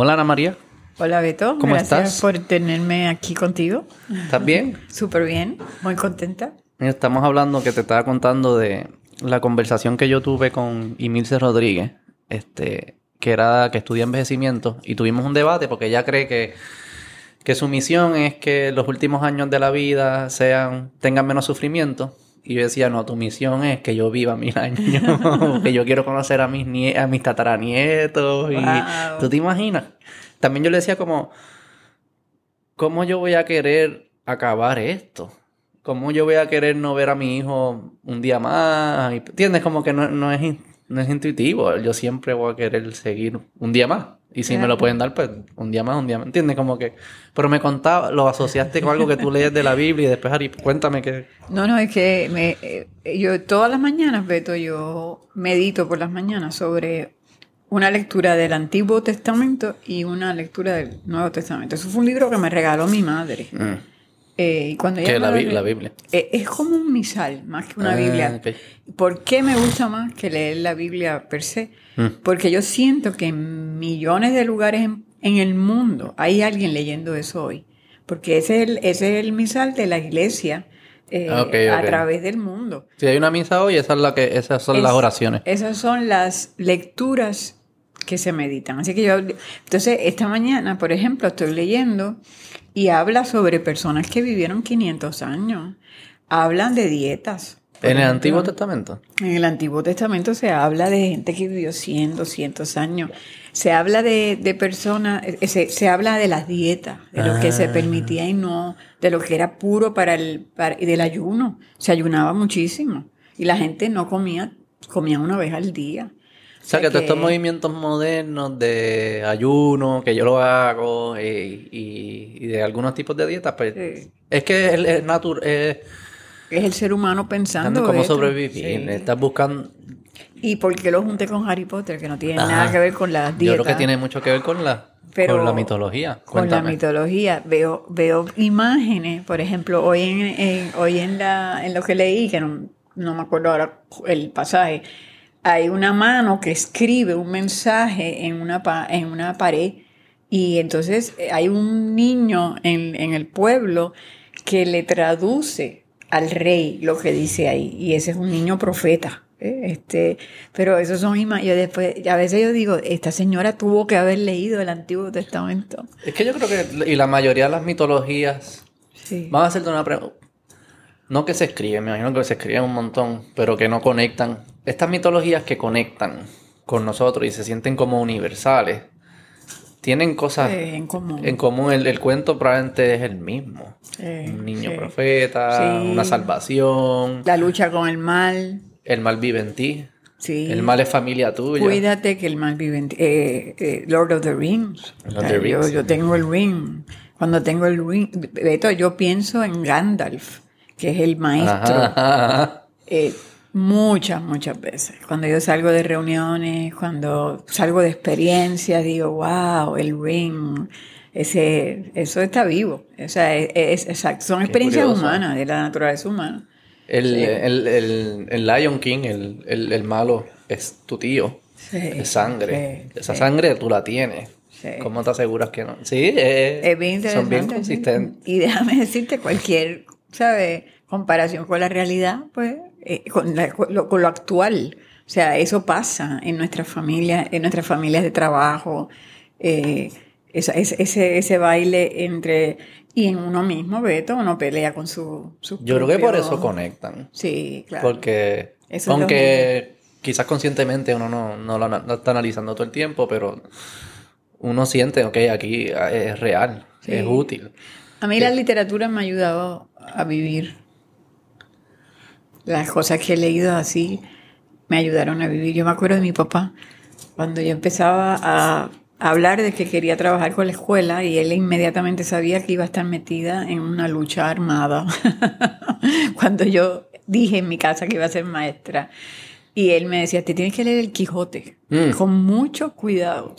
Hola Ana María. Hola Beto. ¿Cómo Gracias estás? por tenerme aquí contigo. ¿Estás bien? Súper bien, muy contenta. Estamos hablando que te estaba contando de la conversación que yo tuve con Emilce Rodríguez, este, que era que estudia envejecimiento, y tuvimos un debate porque ella cree que, que su misión es que los últimos años de la vida sean, tengan menos sufrimiento. Y yo decía, no, tu misión es que yo viva mil años, que yo quiero conocer a mis, nie- a mis tataranietos. Y, Wow. ¿Tú te imaginas? También yo le decía como, ¿cómo yo voy a querer acabar esto? ¿Cómo yo voy a querer no ver a mi hijo un día más? ¿Entiendes? Como que no, no es, no es intuitivo. Yo siempre voy a querer seguir un día más. Y si me lo pueden dar, pues un día más, un día más. ¿Entiendes? Como que... Pero me contaba, lo asociaste con algo que tú lees de la Biblia y después, Ari, cuéntame que... No, no, es que me, eh, yo todas las mañanas, Beto, yo medito por las mañanas sobre una lectura del Antiguo Testamento y una lectura del Nuevo Testamento. Eso fue un libro que me regaló mi madre. Eh, cuando Que me la, Biblia. Eh, es como un misal, más que una Ah, Biblia. ok. ¿Por qué me gusta más que leer la Biblia per se? Mm. Porque yo siento que en millones de lugares en, en el mundo hay alguien leyendo eso hoy. Porque ese es el, ese es el misal de la iglesia eh, Ah, a través del mundo. Si hay una misa hoy, esa es la que, esas son las Es- oraciones. Esas son las lecturas que se meditan. Así que yo, entonces esta mañana, por ejemplo, estoy leyendo y habla sobre personas que vivieron 500 años. Hablan de dietas. ¿En el. Antiguo Testamento? En el Antiguo Testamento se habla de gente que vivió 100, 200 años. Se habla de, de personas, eh, se, se habla de las dietas, de lo que se Ah. permitía y no, de lo que era puro para el, para, y del ayuno. Se ayunaba muchísimo. Y la gente no comía, comía una vez al día. O sea, que todos estos movimientos modernos de ayuno, que yo lo hago, y, y- y de algunos tipos de dietas, pues Sí. es que es, es natural, es Es el ser humano pensando cómo esto. sobrevivir. Sí. Estás buscando. Y porque lo junté con Harry Potter, que no tiene Ajá. nada que ver con las Yo dietas. creo que tiene mucho que ver con la, Pero- con la mitología. Con la mitología. Veo, veo imágenes, por ejemplo, hoy en, en- hoy en, la, en lo que leí, que no, no me acuerdo ahora el pasaje, hay una mano que escribe un mensaje en una, en una pared y entonces eh, hay un niño en, en el pueblo que le traduce al rey lo que dice ahí y ese es un niño profeta. ¿eh? Este, pero esos son imágenes. Después, a veces yo digo, esta señora tuvo que haber leído el Antiguo Testamento. Es que yo creo que, y la mayoría de las mitologías, Sí. vamos a hacerte una pregunta. No que se escriben, me imagino que se escriben un montón, pero que no conectan. Estas mitologías que conectan con nosotros y se sienten como universales, tienen cosas Eh, en común. en común. El, el cuento probablemente es el mismo. Eh, Un niño sí. profeta, Sí. una salvación, La lucha con el mal. el mal vive en ti, Sí. el mal es familia tuya. Cuídate que el mal vive en ti. Eh, eh, Lord of the Rings. Lord of the Eh, yo, yo tengo el ring. Cuando tengo el ring, Beto, yo pienso en Gandalf, que es el maestro. Ajá, ajá, ajá. Eh, muchas, muchas veces. Cuando yo salgo de reuniones, cuando salgo de experiencias, digo, wow, el ring. Ese, eso está vivo. O sea, es, es- exacto. Son experiencias humanas, de la naturaleza humana. El, Sí. el, el, el Lion King, el, el, el malo, es tu tío. Sí, Es sangre. sí, Esa sangre tú la tienes. Sí. ¿Cómo te aseguras que no? Sí, eh, Es bien interesante. son bien consistentes. Y déjame decirte, cualquier, ¿sabes? Comparación con la realidad, pues, eh, con, la- con lo, con lo actual. O sea, eso pasa en nuestras familias, en nuestras familias de trabajo. eh, esa- ese, ese, baile entre... Y en uno mismo, Beto, uno pelea con su... su Yo creo que por eso conectan. Sí, claro. Porque, Eso es aunque quizás conscientemente uno no, no lo no está analizando todo el tiempo, pero uno siente, ok, aquí es real, Sí. es útil. A mí la literatura me ha ayudado a vivir. Las cosas que he leído así me ayudaron a vivir. Yo me acuerdo de mi papá, cuando yo empezaba a hablar de que quería trabajar con la escuela y él inmediatamente sabía que iba a estar metida en una lucha armada. cuando yo dije en mi casa que iba a ser maestra. Y él me decía, te tienes que leer el Quijote Mm. con mucho cuidado,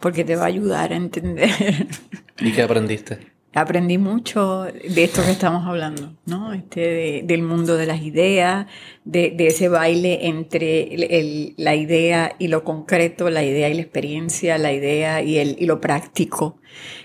porque te va a ayudar a entender. ¿Y qué aprendiste? Aprendí mucho de esto que estamos hablando, ¿no? Este, del mundo de las ideas, de, ese baile entre la idea y lo concreto, la idea y la experiencia, la idea y, el, y lo práctico.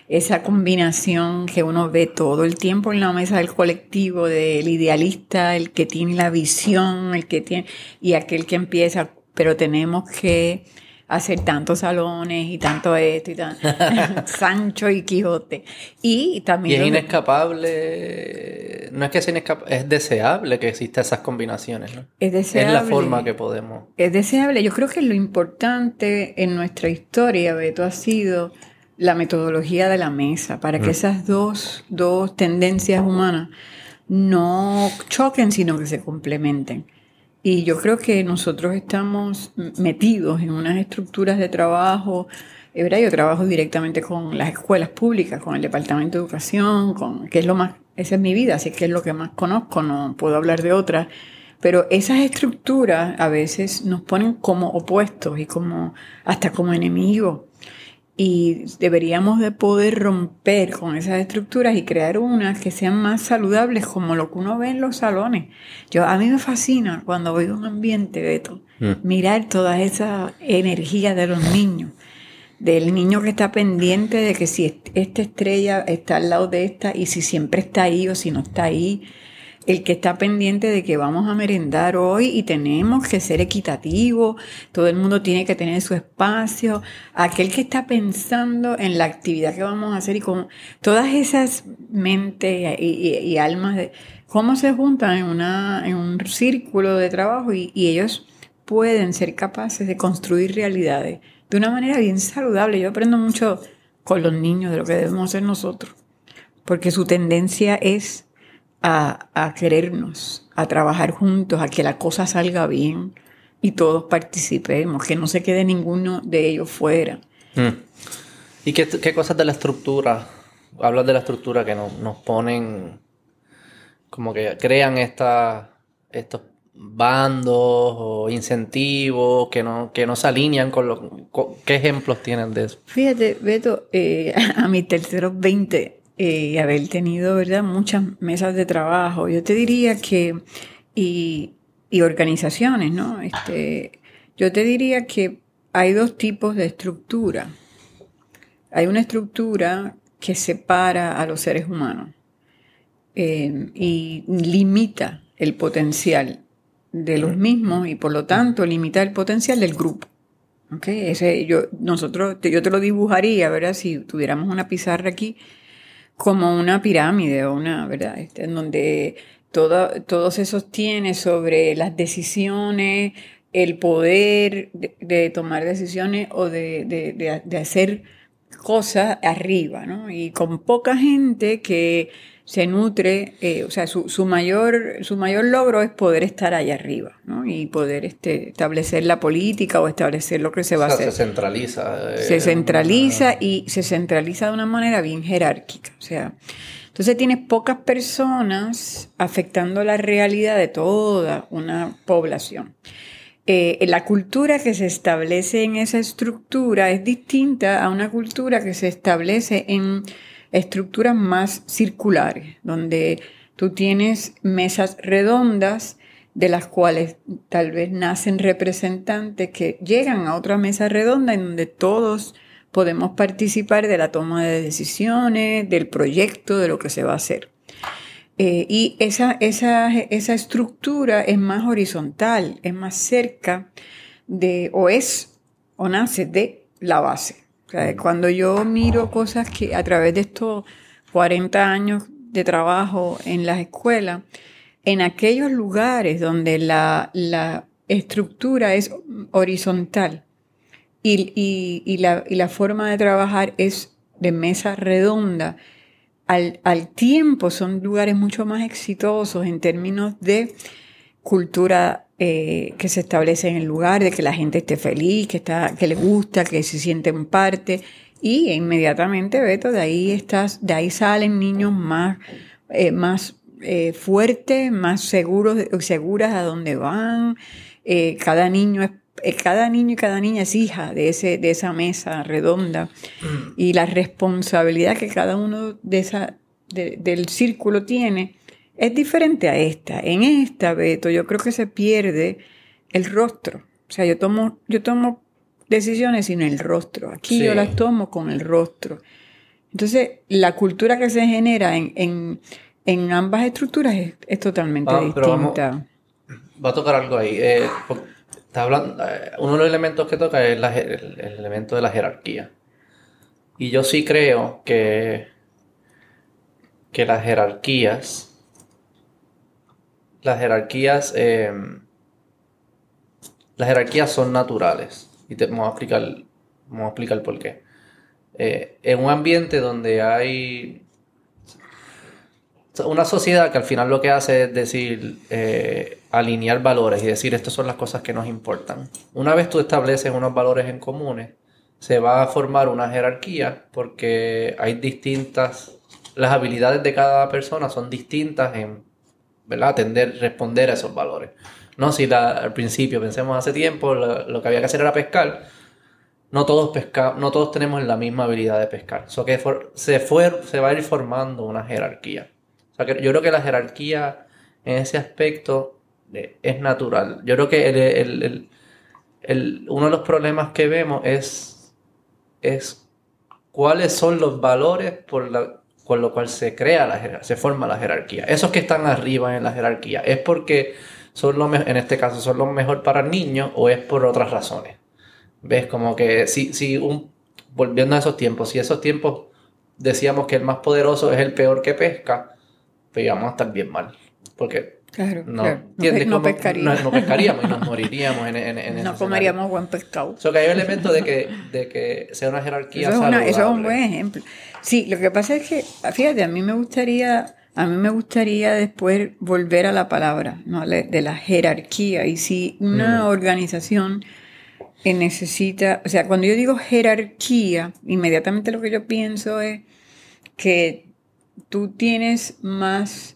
Esa combinación que uno ve todo el tiempo en la mesa del colectivo, del idealista, el que tiene la visión, el que tiene, y aquel que empieza, pero tenemos que hacer tantos salones y tanto esto y tanto. Sancho y Quijote. Y también... Y es inescapable, no es que sea inescapable, es deseable que existan esas combinaciones, ¿no? Es deseable. Es la forma que podemos... Es deseable. Yo creo que lo importante en nuestra historia, Beto, ha sido la metodología de la mesa, para que mm. esas dos, dos tendencias humanas no choquen, sino que se complementen. Y yo creo que nosotros estamos metidos en unas estructuras de trabajo. ¿verdad? Yo trabajo directamente con las escuelas públicas, con el Departamento de Educación, con, que es lo más, esa es mi vida, así que es lo que más conozco, no puedo hablar de otras. Pero esas estructuras a veces nos ponen como opuestos y como hasta como enemigos y deberíamos de poder romper con esas estructuras y crear unas que sean más saludables como lo que uno ve en los salones. Yo a mí me fascina cuando veo un ambiente, Beto, mm. mirar toda esa energía de los niños, del niño que está pendiente de que si esta estrella está al lado de esta y si siempre está ahí o si no está ahí, el que está pendiente de que vamos a merendar hoy y tenemos que ser equitativo, todo el mundo tiene que tener su espacio, aquel que está pensando en la actividad que vamos a hacer y con todas esas mentes y, almas, de, cómo se juntan en, una, en un círculo de trabajo y, y ellos pueden ser capaces de construir realidades de una manera bien saludable. Yo aprendo mucho con los niños de lo que debemos hacer nosotros, porque su tendencia es a, querernos, a trabajar juntos, a que la cosa salga bien y todos participemos, que no se quede ninguno de ellos fuera. Mm. ¿Y qué, cosas de la estructura? Hablas de la estructura que nos, nos ponen, como que crean esta, estos bandos o incentivos que no, que no se alinean con lo... ¿Qué ejemplos tienen de eso? Fíjate, Beto, eh, a mis terceros 20 y eh, haber tenido, ¿verdad?, muchas mesas de trabajo. Yo te diría que, y, organizaciones, ¿no? Este, yo te diría que hay dos tipos de estructura. Hay una estructura que separa a los seres humanos eh, y limita el potencial de los mismos y por lo tanto limita el potencial del grupo. ¿Okay? Ese, yo, nosotros, yo te lo dibujaría, ¿verdad? Si tuviéramos una pizarra aquí, como una pirámide o una, ¿verdad? Este, en donde todo, todo se sostiene sobre las decisiones, el poder de, tomar decisiones o de, de, hacer cosas arriba, ¿no? Y con poca gente que se nutre, eh, o sea, su, su, mayor, su mayor logro es poder estar allá arriba, ¿no? Y poder este, establecer la política o establecer lo que se va a hacer. Se centraliza. Eh, se centraliza y se centraliza de una manera bien jerárquica, o sea, entonces tienes pocas personas afectando la realidad de toda una población. Eh, la cultura que se establece en esa estructura es distinta a una cultura que se establece en estructuras más circulares, donde tú tienes mesas redondas de las cuales tal vez nacen representantes que llegan a otra mesa redonda en donde todos podemos participar de la toma de decisiones, del proyecto, de lo que se va a hacer. Eh, y esa, esa, esa estructura es más horizontal, es más cerca de, o es, o nace de la base cuando yo miro cosas que a través de estos 40 años de trabajo en las escuelas, en aquellos lugares donde la, estructura es horizontal y, la, forma de trabajar es de mesa redonda, al, al, tiempo son lugares mucho más exitosos en términos de cultura eh, que se establece en el lugar, de que la gente esté feliz, que, está, que le gusta, que se siente en parte. Y inmediatamente, Beto, de ahí, estás, de ahí salen niños más, eh, más eh, fuertes, más seguros, seguras a dónde van. cada niño es cada niño y cada niña es hija de, ese, de esa mesa redonda y la responsabilidad que cada uno de, esa, del círculo tiene, es diferente a esta. En esta, Beto, yo creo que se pierde el rostro. O sea, yo tomo, yo tomo decisiones sin el rostro. Aquí yo las tomo con el rostro. Entonces, la cultura que se genera en, ambas estructuras es, totalmente distinta. va a tocar algo ahí. Eh, está hablando, eh, uno de los elementos que toca es el, elemento de la jerarquía. Y yo sí creo que, que las jerarquías, las jerarquías, em, las jerarquías son naturales. Y te vamos a explicar, vamos a explicar por qué. Eh, en un ambiente donde hay una sociedad que al final lo que hace es decir, eh, alinear valores y decir, estas son las cosas que nos importan. Una vez tú estableces unos valores en comunes, se va a formar una jerarquía porque hay distintas, las habilidades de cada persona son distintas en, ¿verdad? Atender, responder a esos valores. No si al principio, pensemos hace tiempo, lo, que había que hacer era pescar, no todos, pesca, no todos tenemos la misma habilidad de pescar. So que se, fue, se va a ir formando una jerarquía. O sea que yo creo que la jerarquía en ese aspecto eh, es natural. Yo creo que el, uno de los problemas que vemos es, es cuáles son los valores por la, con lo cual se crea la se forma la jerarquía. Esos que están arriba en la jerarquía, ¿es porque son lo en este caso son lo mejor para el niño o es por otras razones? ¿Ves? Como que si, si un, volviendo a esos tiempos, si esos tiempos decíamos que el más poderoso es el peor que pesca, pues íbamos a estar bien mal. Porque Claro, no, no, pescaríamos. No, pescaríamos y nos moriríamos en, en, No comeríamos buen pescado. O que hay un elemento de que, de que sea una jerarquía eso es, eso es un buen ejemplo. Sí, lo que pasa es que, fíjate, a mí me gustaría, a mí me gustaría después volver a la palabra, ¿no? De la jerarquía. Y si una mm. organización necesita, o sea, cuando yo digo jerarquía, inmediatamente lo que yo pienso es que tú tienes más,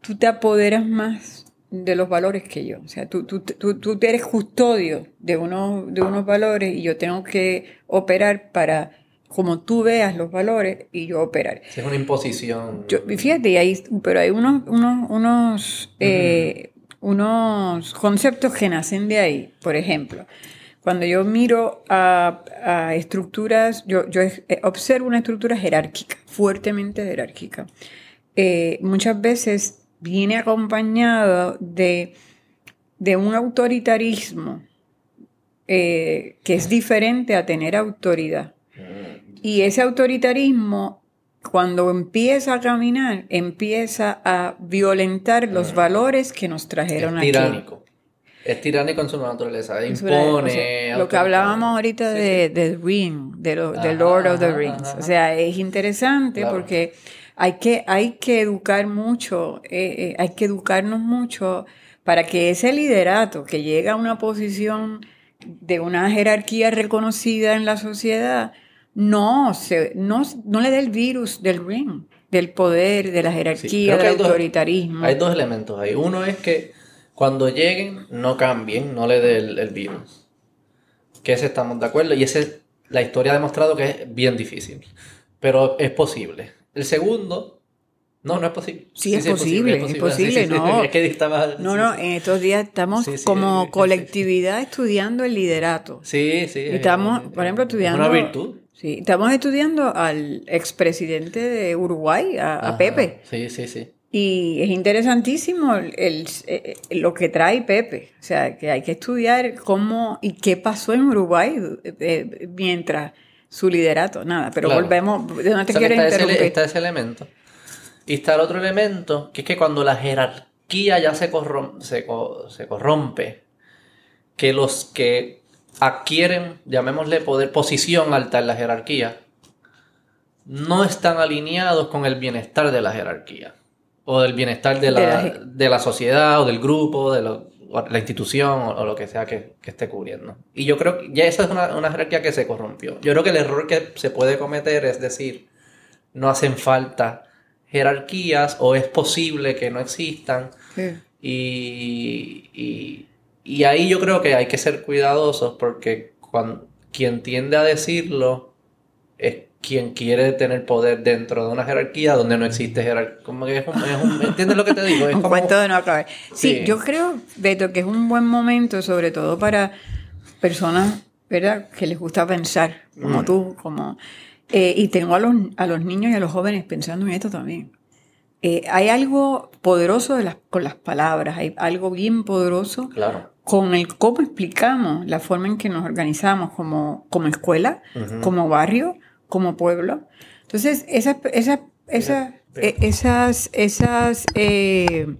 tú te apoderas más de los valores que yo. O sea, tú, tú, tú, tú eres custodio de, uno, de unos valores y yo tengo que operar para como tú veas los valores y yo operar. Es una imposición. Yo, fíjate, hay, pero hay unos, unos, unos, eh, unos conceptos que nacen de ahí. Por ejemplo, cuando yo miro a, estructuras, yo, eh, observo una estructura jerárquica, fuertemente jerárquica. Eh, muchas veces viene acompañado de, un autoritarismo eh, que es diferente a tener autoridad. Y ese autoritarismo, cuando empieza a caminar, empieza a violentar los valores que nos trajeron aquí. Tiránico. Es tiránico en su naturaleza, impone. lo que hablábamos ahorita de, The Ring, de, Lord of the Rings. O sea, es interesante porque hay que, hay que educar mucho, eh, eh, hay que educarnos mucho para que ese liderato que llega a una posición de una jerarquía reconocida en la sociedad no, se, no, no le dé el virus del ring, del poder, de la jerarquía, del autoritarismo. hay dos elementos ahí. Uno es que cuando lleguen, no cambien, no le dé el, virus. Que ese estamos de acuerdo. Y ese, la historia ha demostrado que es bien difícil. Pero es posible. El segundo, no, no es posible. Sí, es, posible, es posible, no. no, no, en estos días estamos como colectividad estudiando el liderato. Sí, sí. Estamos, por ejemplo, estudiando... Una virtud. Sí, estamos estudiando al expresidente de Uruguay, a Pepe. Sí, sí, sí. Y es interesantísimo el, eh, lo que trae Pepe. O sea, que hay que estudiar cómo y qué pasó en Uruguay eh, mientras su liderato. Nada, pero volvemos. No te quiero está interrumpir. Ese, está ese elemento. Y está el otro elemento, que es que cuando la jerarquía ya se, se, se corrompe, que los que adquieren, llamémosle poder, posición alta en la jerarquía, no están alineados con el bienestar de la jerarquía o del bienestar de la, de la, sociedad o del grupo, de la institución o, lo que sea que, esté cubriendo. Y yo creo que ya esa es una, una, jerarquía que se corrompió. Yo creo que el error que se puede cometer es decir, no hacen falta jerarquías o es posible que no existan. Y, y, y, ahí yo creo que hay que ser cuidadosos porque cuando, quien tiende a decirlo es quien quiere tener poder dentro de una jerarquía donde no existe jerarquía. Como que es un, ¿Entiendes lo que te digo? Es un cuento de no acabar. Sí, yo creo, Beto, que es un buen momento, sobre todo para personas, ¿verdad?, que les gusta pensar, como mm. tú, como... Eh, y tengo a los, a los niños y a los jóvenes pensando en esto también. Eh, hay algo poderoso de las, con las palabras, hay algo bien poderoso claro. Con el cómo explicamos la forma en que nos organizamos como, como escuela, como barrio, como pueblo. Entonces, esas, esas, esas, e, esas, esas, eh,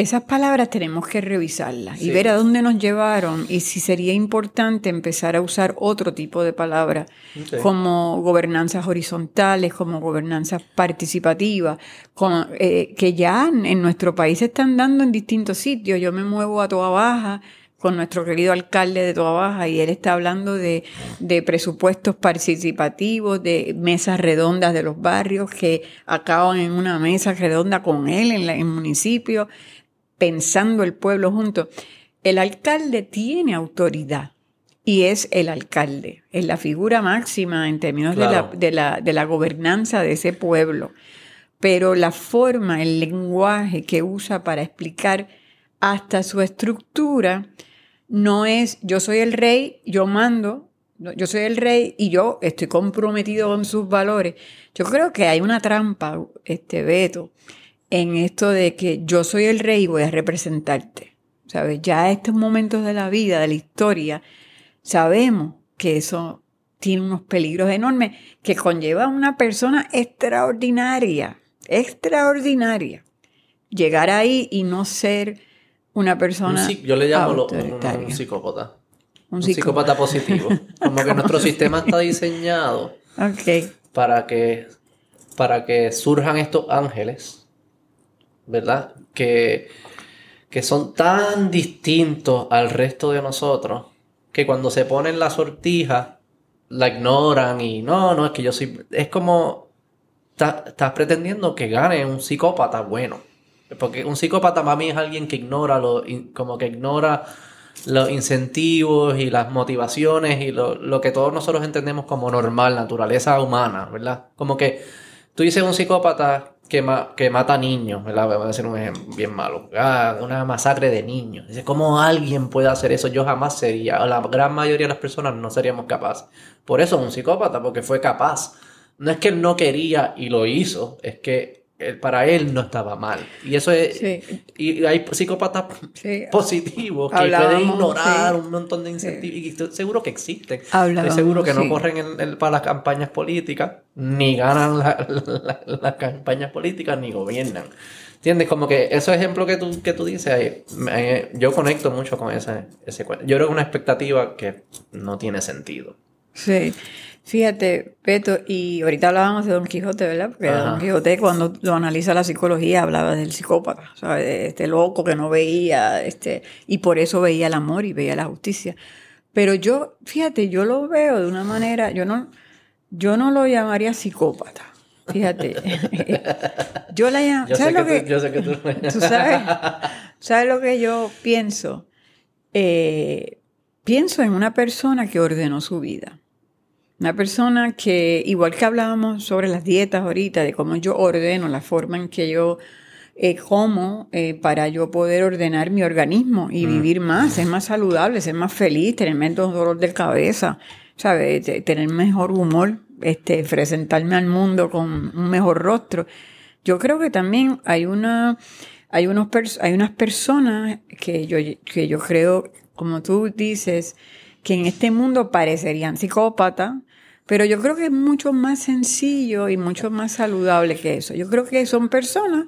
esas palabras tenemos que revisarlas y ver a dónde nos llevaron y si sería importante empezar a usar otro tipo de palabras como gobernanzas horizontales, como gobernanzas participativas, eh, que ya en nuestro país se están dando en distintos sitios. Yo me muevo a toda baja con nuestro querido alcalde de Toa Baja y él está hablando de, presupuestos participativos, de mesas redondas de los barrios que acaban en una mesa redonda con él en, el municipio, pensando el pueblo junto. El alcalde tiene autoridad y es el alcalde, es la figura máxima en términos de, la, de, la, de la gobernanza de ese pueblo. Pero la forma, el lenguaje que usa para explicar hasta su estructura, no es yo soy el rey, yo mando, yo soy el rey y yo estoy comprometido con sus valores. Yo creo que hay una trampa, este Beto, en esto de que yo soy el rey y voy a representarte. ¿Sabes? Ya a estos momentos de la vida, de la historia, sabemos que eso tiene unos peligros enormes que conlleva a una persona extraordinaria, extraordinaria. Llegar ahí y no ser una persona. yo le llamo un, psicópata. Un, psicópata positivo. Como que nuestro sistema está diseñado para, que, para que surjan estos ángeles, ¿verdad? Que, que son tan distintos al resto de nosotros que cuando se ponen la sortija la ignoran y no, no, es que yo soy. Es como. Estás pretendiendo que gane un psicópata bueno. Porque un psicópata para es alguien que ignora lo, como que ignora los incentivos y las motivaciones y lo, que todos nosotros entendemos como normal, naturaleza humana, ¿verdad? Como que tú dices un psicópata que, mata niños, ¿verdad? Voy a decir un ejemplo bien malo. Ah, una masacre de niños. Dice, ¿cómo alguien puede hacer eso? Yo jamás sería, la gran mayoría de las personas no seríamos capaces. Por eso es un psicópata, porque fue capaz. No es que no quería y lo hizo, es que para él no estaba mal. Y eso es. Y hay psicópatas positivos que pueden ignorar un montón de incentivos. Y estoy seguro que existen. estoy seguro que no corren para las campañas políticas, ni ganan las campañas políticas, ni gobiernan. ¿Entiendes? Como que esos ejemplos que tú, que tú dices, yo conecto mucho con ese, ese cuento. Yo creo que es una expectativa que no tiene sentido. Sí. Fíjate, Peto, y ahorita hablábamos de Don Quijote, ¿verdad? Porque Don Quijote, cuando lo analiza la psicología, hablaba del psicópata, ¿sabes? De este loco que no veía, este, y por eso veía el amor y veía la justicia. Pero yo, fíjate, yo lo veo de una manera, yo no, yo no lo llamaría psicópata. Fíjate. yo la llamo. ¿Sabes lo que, yo sé que tú, tú sabes, ¿sabes lo que yo pienso? Eh, pienso en una persona que ordenó su vida. Una persona que, igual que hablábamos sobre las dietas ahorita, de cómo yo ordeno, la forma en que yo eh, como eh, para yo poder ordenar mi organismo y mm. vivir más, ser más saludable, ser más feliz, tener menos dolor de cabeza, ¿sabes? Tener mejor humor, este, presentarme al mundo con un mejor rostro. Yo creo que también hay una, hay unos hay unas personas que yo, que yo creo, como tú dices, que en este mundo parecerían psicópatas, pero yo creo que es mucho más sencillo y mucho más saludable que eso. Yo creo que son personas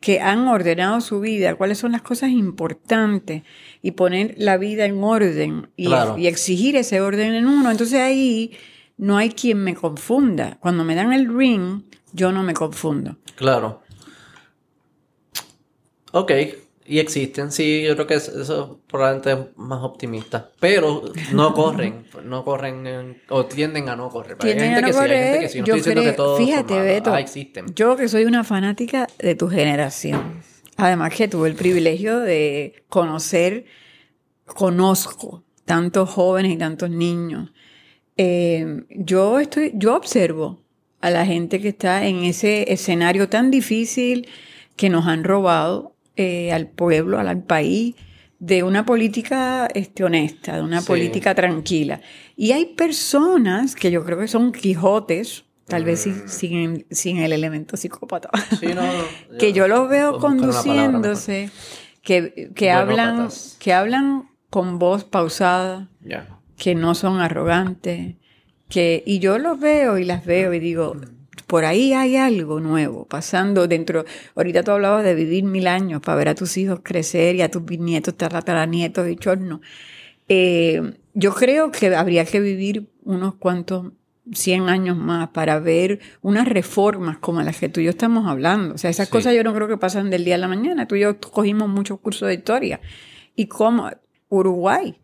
que han ordenado su vida, cuáles son las cosas importantes y poner la vida en orden y, y, exigir ese orden en uno. Entonces ahí no hay quien me confunda. Cuando me dan el ring, yo no me confundo. Claro. Ok. Y existen, sí, yo creo que eso probablemente es más optimista. Pero no corren, no corren o tienden a no correr. Hay gente, que sí, hay gente que sí, no estoy diciendo que todos fíjate, Beto, ah, existen. Yo que soy una fanática de tu generación. Además que tuve el privilegio de conocer, conozco tantos jóvenes y tantos niños. Eh, yo estoy, yo observo a la gente que está en ese escenario tan difícil que nos han robado eh, al pueblo, al, país, de una política este, honesta, de una política tranquila. Y hay personas que yo creo que son Quijotes, tal vez sin, mm. sin, el elemento psicópata, que yo los veo conduciéndose, que, que hablan, que hablan con voz pausada, que no son arrogantes, que, y yo los veo y las veo y digo, por ahí hay algo nuevo pasando dentro. Ahorita tú hablabas de vivir mil años para ver a tus hijos crecer y a tus bisnietos, tataranietos y chornos. Eh, yo creo que habría que vivir unos cuantos 100 años más para ver unas reformas como las que tú y yo estamos hablando. O sea, esas cosas yo no creo que pasan del día a la mañana. Tú y yo cogimos muchos cursos de historia. Y como Uruguay,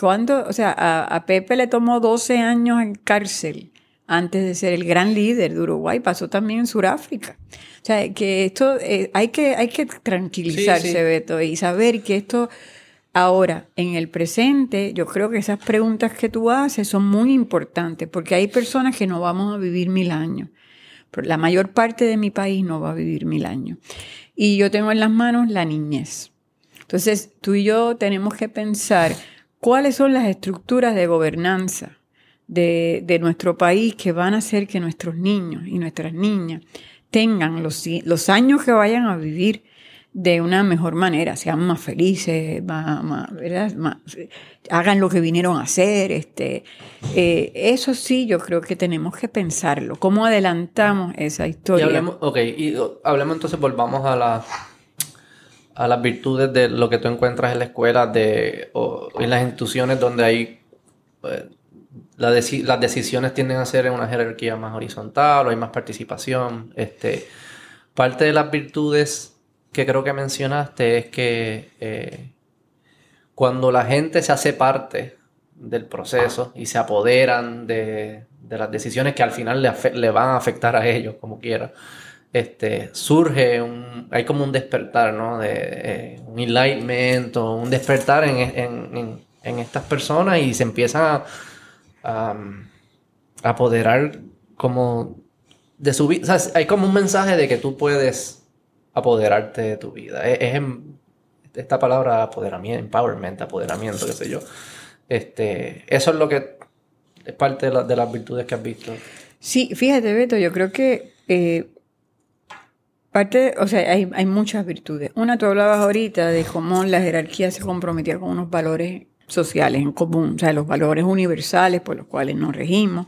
cuando, o sea, a, Pepe le tomó 12 años en cárcel antes de ser el gran líder de Uruguay, pasó también en Sudáfrica. O sea, que esto, eh, hay, que, hay que tranquilizarse, Beto, y saber que esto ahora, en el presente, yo creo que esas preguntas que tú haces son muy importantes, porque hay personas que no vamos a vivir mil años. Pero la mayor parte de mi país no va a vivir mil años. Y yo tengo en las manos la niñez. Entonces, tú y yo tenemos que pensar cuáles son las estructuras de gobernanza de, nuestro país que van a hacer que nuestros niños y nuestras niñas tengan los, los años que vayan a vivir de una mejor manera, sean más felices, hagan lo que vinieron a hacer. Este, eh, eso sí, yo creo que tenemos que pensarlo. ¿Cómo adelantamos esa historia? Y hablemos, ok, y hablemos entonces, volvamos a la a las virtudes de lo que tú encuentras en la escuela de, o en las instituciones donde hay las decisiones tienden a ser en una jerarquía más horizontal o hay más participación. Este, parte de las virtudes que creo que mencionaste es que eh, cuando la gente se hace parte del proceso y se apoderan de, las decisiones que al final le, van a afectar a ellos, como quiera, este, surge un, hay como un despertar, ¿no? De, eh, un enlightenment un despertar en, estas personas y se empiezan a, apoderar como de su vida. hay como un mensaje de que tú puedes apoderarte de tu vida. Es, esta palabra apoderamiento, empowerment, apoderamiento, qué sé yo. Este, eso es lo que es parte de, las virtudes que has visto. Sí, fíjate, Beto, yo creo que eh, Parte, o sea, hay, hay muchas virtudes. Una, tú hablabas ahorita de cómo la jerarquía se comprometía con unos valores sociales en común, o sea, los valores universales por los cuales nos regimos.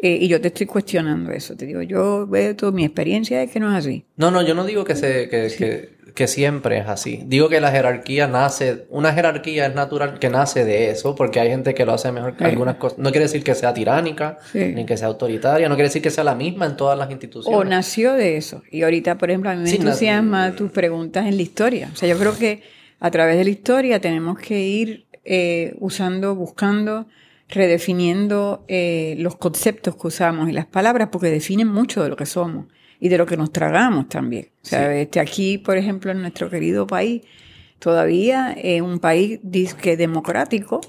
Eh, y yo te estoy cuestionando eso. Te digo, yo veo tu, mi experiencia es que no es así. No, no, yo no digo que, se, que, que, que siempre es así. Digo que la jerarquía nace, una jerarquía es natural que nace de eso, porque hay gente que lo hace mejor que algunas cosas. No quiere decir que sea tiránica, ni que sea autoritaria, no quiere decir que sea la misma en todas las instituciones. O nació de eso. Y ahorita, por ejemplo, a mí me entusiasma tus preguntas en la historia. O sea, yo creo que a través de la historia tenemos que ir eh, usando, buscando, redefiniendo eh, los conceptos que usamos y las palabras, porque definen mucho de lo que somos y de lo que nos tragamos también. O sea, este, aquí, por ejemplo, en nuestro querido país, todavía es un país disque democrático.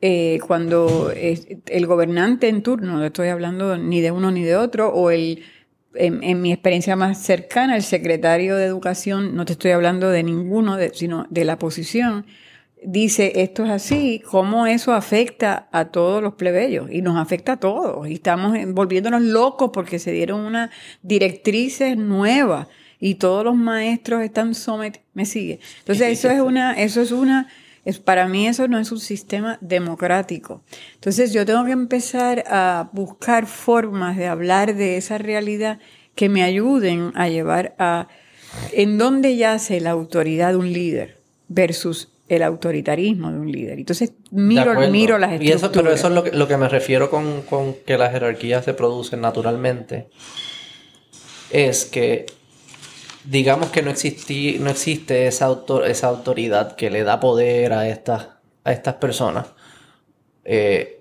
Eh, cuando el gobernante en turno, no estoy hablando ni de uno ni de otro, o el, en, en, mi experiencia más cercana, el secretario de Educación, no te estoy hablando de ninguno, de, sino de la posición, dice esto es así, cómo eso afecta a todos los plebeyos y nos afecta a todos. Y estamos volviéndonos locos porque se dieron unas directrices nuevas y todos los maestros están sometidos. ¿Me sigue? Entonces eso es una, eso es una, es, para mí eso no es un sistema democrático. Entonces yo tengo que empezar a buscar formas de hablar de esa realidad que me ayuden a llevar a en dónde yace la autoridad de un líder versus el autoritarismo de un líder. Entonces miro, miro las estructuras. Y eso, pero eso es lo que, lo que me refiero con, con que las jerarquías se producen naturalmente. Es que digamos que no, existí, no existe esa, autor, esa autoridad que le da poder a estas, a estas personas. Eh,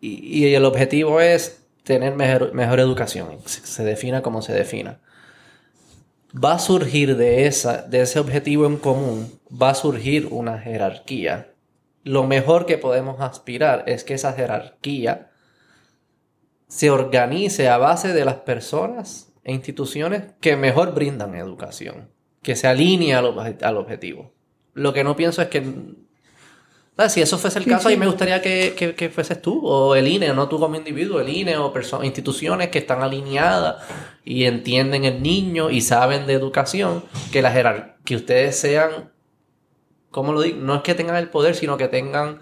y, y, el objetivo es tener mejor, mejor educación, se defina como se defina va a surgir de, esa, de ese objetivo en común, va a surgir una jerarquía. Lo mejor que podemos aspirar es que esa jerarquía se organice a base de las personas e instituciones que mejor brindan educación, que se alinee al, al objetivo. Lo que no pienso es que si eso fuese el caso, ahí me gustaría que, que, fueses tú, o el INE, no tú como individuo, el INE o instituciones que están alineadas y entienden el niño y saben de educación, que, la que ustedes sean, ¿cómo lo digo? No es que tengan el poder, sino que tengan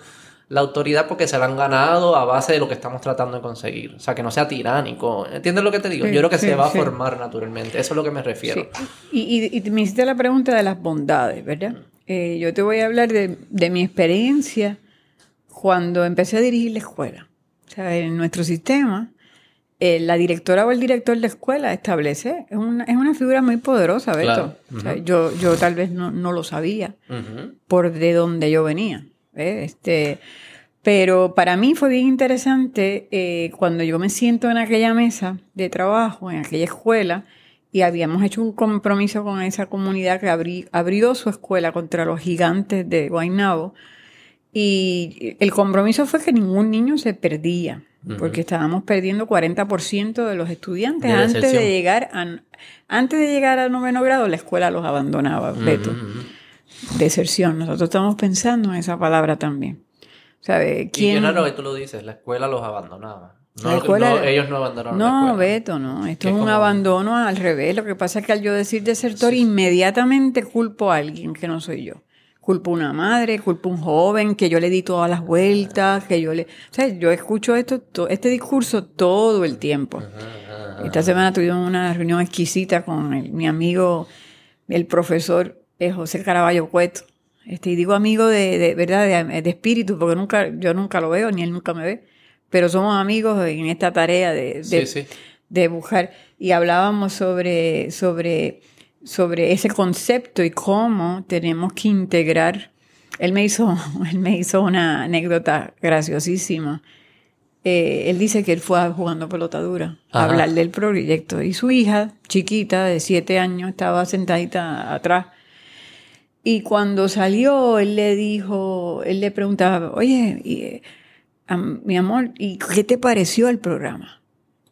la autoridad porque se la han ganado a base de lo que estamos tratando de conseguir. O sea, que no sea tiránico. ¿Entiendes lo que te digo? Yo creo que se va a formar naturalmente. Eso es lo que me refiero. Y, y, me hiciste la pregunta de las bondades, ¿verdad? Eh, yo te voy a hablar de, mi experiencia cuando empecé a dirigir la escuela. O sea, en nuestro sistema, eh, la directora o el director de escuela establece, es una, es una figura muy poderosa, Beto. yo, yo tal vez no, lo sabía por de donde yo venía. Este, pero para mí fue bien interesante eh, cuando yo me siento en aquella mesa de trabajo, en aquella escuela, y habíamos hecho un compromiso con esa comunidad que abrió su escuela contra los gigantes de Guaynabo. Y el compromiso fue que ningún niño se perdía, porque estábamos perdiendo 40% de los estudiantes antes de llegar a, antes de llegar al noveno grado, la escuela los abandonaba, Beto. Deserción. Nosotros estamos pensando en esa palabra también. ¿Sabe? ¿Quién... Y que tú lo dices, la escuela los abandonaba. No, ellos no abandonaron no, la Beto, no. Esto es, un abandono al revés. Lo que pasa es que al yo decir desertor, inmediatamente culpo a alguien que no soy yo. Culpo a una madre, culpo a un joven, que yo le di todas las vueltas, que yo le... O sea, yo escucho esto, este discurso todo el tiempo. Esta semana tuvimos una reunión exquisita con mi amigo, el profesor eh, José Caraballo Cueto. Este, y digo amigo de, de verdad, de, de espíritu, porque nunca, yo nunca lo veo, ni él nunca me ve pero somos amigos en esta tarea de, de, buscar. Y hablábamos sobre, sobre, sobre ese concepto y cómo tenemos que integrar. Él me hizo, él me hizo una anécdota graciosísima. Eh, él dice que él fue jugando pelotadura a hablar del proyecto y su hija, chiquita, de siete años, estaba sentadita atrás. Y cuando salió, él le dijo, él le preguntaba, oye, mi amor, ¿y qué te pareció el programa?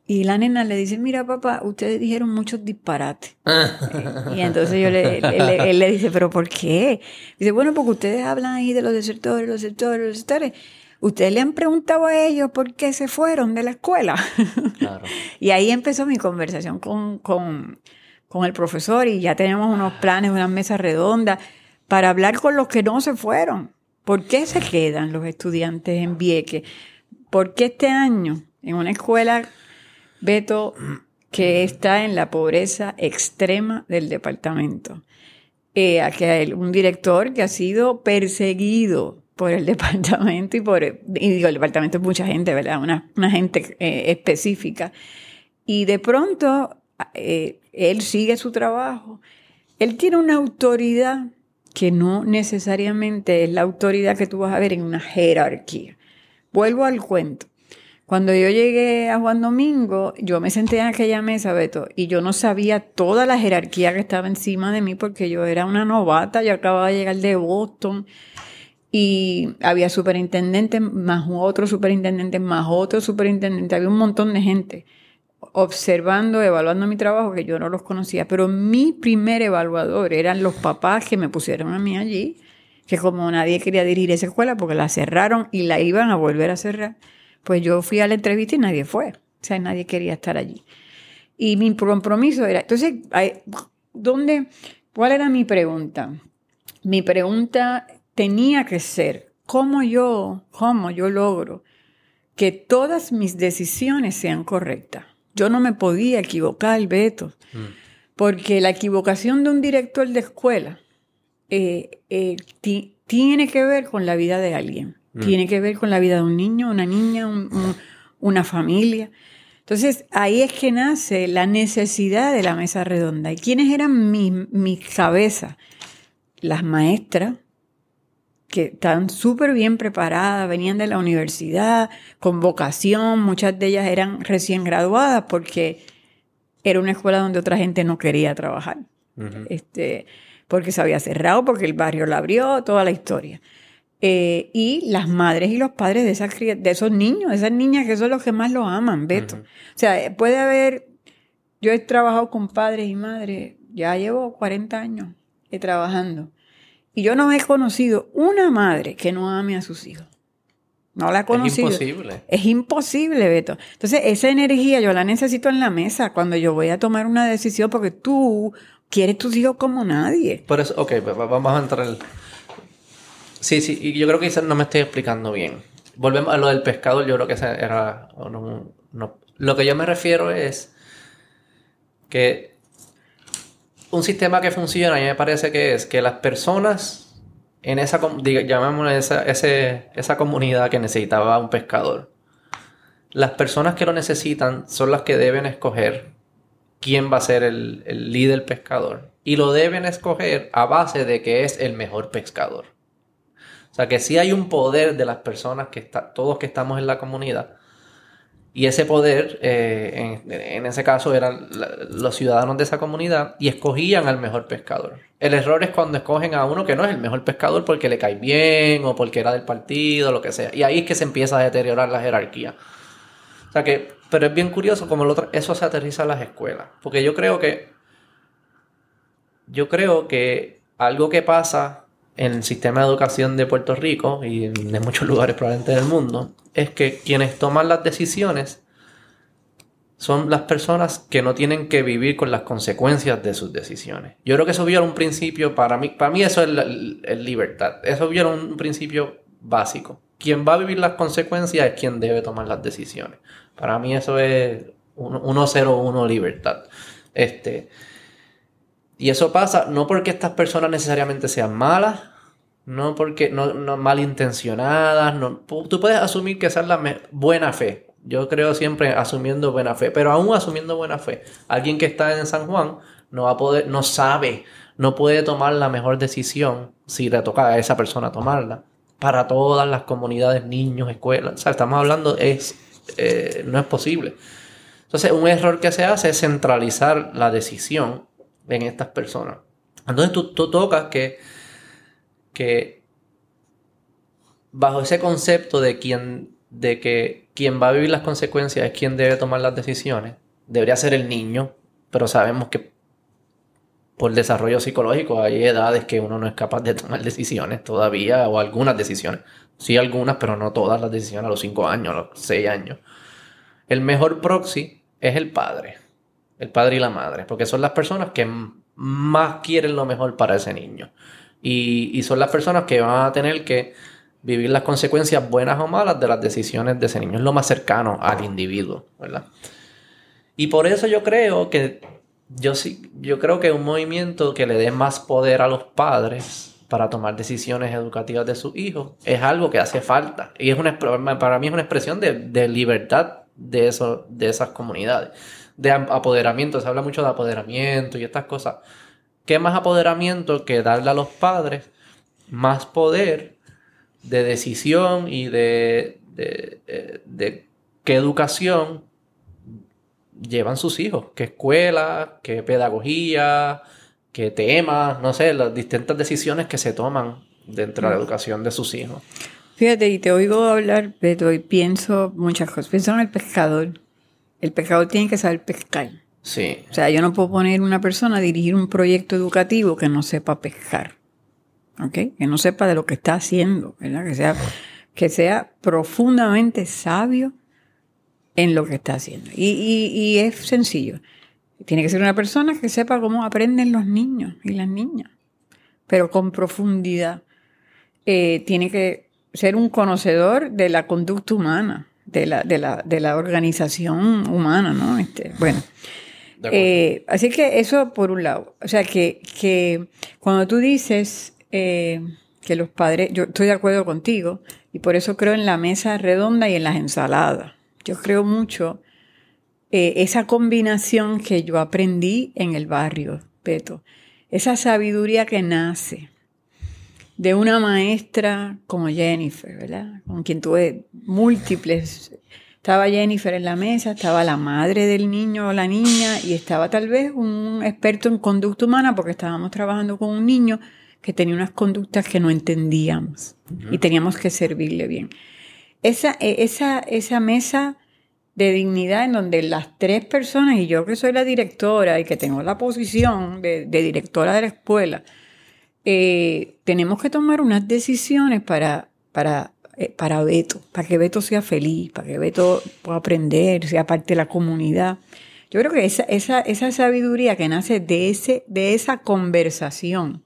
Y la nena le dice, mira papá, ustedes dijeron muchos disparates. y entonces yo le, él, le dice, pero ¿por qué? Dice, bueno, porque ustedes hablan ahí de los desertores, los desertores, los desertores. Ustedes le han preguntado a ellos por qué se fueron de la escuela. y ahí empezó mi conversación con, con, con el profesor y ya tenemos unos planes, unas mesas redondas para hablar con los que no se fueron. ¿Por qué se quedan los estudiantes en Vieques? ¿Por qué este año en una escuela, Beto, que está en la pobreza extrema del departamento? Eh, un director que ha sido perseguido por el departamento y por, y digo, el departamento es mucha gente, ¿verdad? Una, gente eh, específica. Y de pronto eh, él sigue su trabajo. Él tiene una autoridad que no necesariamente es la autoridad que tú vas a ver en una jerarquía. Vuelvo al cuento. Cuando yo llegué a Juan Domingo, yo me senté en aquella mesa, Beto, y yo no sabía toda la jerarquía que estaba encima de mí porque yo era una novata, yo acababa de llegar de Boston y había superintendentes, más otro superintendente, más otro superintendente, había un montón de gente observando, evaluando mi trabajo, que yo no los conocía, pero mi primer evaluador eran los papás que me pusieron a mí allí, que como nadie quería dirigir esa escuela porque la cerraron y la iban a volver a cerrar, pues yo fui a la entrevista y nadie fue, o sea, nadie quería estar allí. Y mi compromiso era, entonces, ¿dónde, ¿cuál era mi pregunta? Mi pregunta tenía que ser, ¿cómo yo, cómo yo logro que todas mis decisiones sean correctas? Yo no me podía equivocar, Beto, mm. porque la equivocación de un director de escuela eh, eh, tiene que ver con la vida de alguien, mm. tiene que ver con la vida de un niño, una niña, una familia. Entonces ahí es que nace la necesidad de la mesa redonda. ¿Y quiénes eran mis, mis cabezas? Las maestras, que estaban súper bien preparadas, venían de la universidad, con vocación, muchas de ellas eran recién graduadas porque era una escuela donde otra gente no quería trabajar, este, porque se había cerrado, porque el barrio la abrió, toda la historia. eh, y las madres y los padres de, esas, de esos niños, esas niñas que son los que más lo aman, Beto. O sea, puede haber, yo he trabajado con padres y madres, ya llevo 40 años trabajando, y yo no he conocido una madre que no ame a sus hijos. No la he conocido. Es imposible. Es imposible, Beto. Entonces, esa energía yo la necesito en la mesa cuando yo voy a tomar una decisión porque tú quieres tus hijos como nadie. Por eso, ok, vamos a entrar. Sí, sí, y yo creo que no me estoy explicando bien. Volvemos a lo del pescado, yo creo que ese era... Lo que yo me refiero es que un sistema que funciona, mí me parece que es que las personas en esa, llamémosle esa, esa comunidad que necesitaba un pescador, las personas que lo necesitan son las que deben escoger quién va a ser el, el líder pescador. Y lo deben escoger a base de que es el mejor pescador. O sea que si hay un poder de las personas que está, todos que estamos en la comunidad. Y ese poder, eh, en, ese caso, eran los ciudadanos de esa comunidad y escogían al mejor pescador. El error es cuando escogen a uno que no es el mejor pescador porque le cae bien o porque era del partido, lo que sea. Y ahí es que se empieza a deteriorar la jerarquía. O sea que, pero es bien curioso como eso se aterriza en las escuelas. Porque yo creo que, yo creo que algo que pasa en el sistema de educación de Puerto Rico y en muchos lugares probablemente del mundo, es que quienes toman las decisiones son las personas que no tienen que vivir con las consecuencias de sus decisiones. Yo creo que eso vio un principio, para mí, para mí eso es libertad, eso vio un principio básico. Quien va a vivir las consecuencias es quien debe tomar las decisiones. Para mí eso es 101 libertad. Este, y eso pasa no porque estas personas necesariamente sean malas, no porque no, no malintencionadas, no, tú puedes asumir que esa es la buena fe. Yo creo siempre asumiendo buena fe, pero aún asumiendo buena fe, alguien que está en San Juan no va a poder, no sabe, no puede tomar la mejor decisión si le toca a esa persona tomarla. Para todas las comunidades, niños, escuelas, o sea, estamos hablando, es, eh, no es posible. Entonces, un error que se hace es centralizar la decisión en estas personas. Entonces tú, tocas que, que bajo ese concepto de, quien, de que quien va a vivir las consecuencias es quien debe tomar las decisiones, debería ser el niño, pero sabemos que por desarrollo psicológico hay edades que uno no es capaz de tomar decisiones todavía, o algunas decisiones. Sí, algunas, pero no todas las decisiones a los 5 años, a los 6 años. El mejor proxy es el padre el padre y la madre, porque son las personas que más quieren lo mejor para ese niño. Y, son las personas que van a tener que vivir las consecuencias buenas o malas de las decisiones de ese niño. Es lo más cercano al individuo, ¿verdad? Y por eso yo creo que yo sí, yo creo que un movimiento que le dé más poder a los padres para tomar decisiones educativas de sus hijos es algo que hace falta. Y es una, para mí es una expresión de, de libertad de, eso, de esas comunidades de apoderamiento, se habla mucho de apoderamiento y estas cosas. ¿Qué más apoderamiento que darle a los padres más poder de decisión y de, de, eh, qué educación llevan sus hijos? ¿Qué escuela? ¿Qué pedagogía? ¿Qué temas? No sé, las distintas decisiones que se toman dentro de la mm. educación de sus hijos. Fíjate, y te oigo hablar, pero y pienso muchas cosas. Pienso en el pescador el pescador tiene que saber pescar. Sí. O sea, yo no puedo poner una persona a dirigir un proyecto educativo que no sepa pescar. ¿Ok? Que no sepa de lo que está haciendo, ¿verdad? Que sea, que sea profundamente sabio en lo que está haciendo. Y, es sencillo. Tiene que ser una persona que sepa cómo aprenden los niños y las niñas, pero con profundidad. Eh, tiene que ser un conocedor de la conducta humana de la, de la, de la organización humana, ¿no? Este, bueno. Eh, así que eso por un lado. O sea, que, que cuando tú dices eh, que los padres, yo estoy de acuerdo contigo, y por eso creo en la mesa redonda y en las ensaladas. Yo creo mucho eh, esa combinación que yo aprendí en el barrio, Peto. Esa sabiduría que nace de una maestra como Jennifer, ¿verdad? Con quien tuve múltiples. Estaba Jennifer en la mesa, estaba la madre del niño o la niña y estaba tal vez un experto en conducta humana porque estábamos trabajando con un niño que tenía unas conductas que no entendíamos y teníamos que servirle bien. Esa, e, esa, esa mesa de dignidad en donde las tres personas, y yo que soy la directora y que tengo la posición de, directora de la escuela, eh, tenemos que tomar unas decisiones para, para, eh, para Beto, para que Beto sea feliz, para que Beto pueda aprender, sea parte de la comunidad. Yo creo que esa, esa, esa sabiduría que nace de, ese, de esa conversación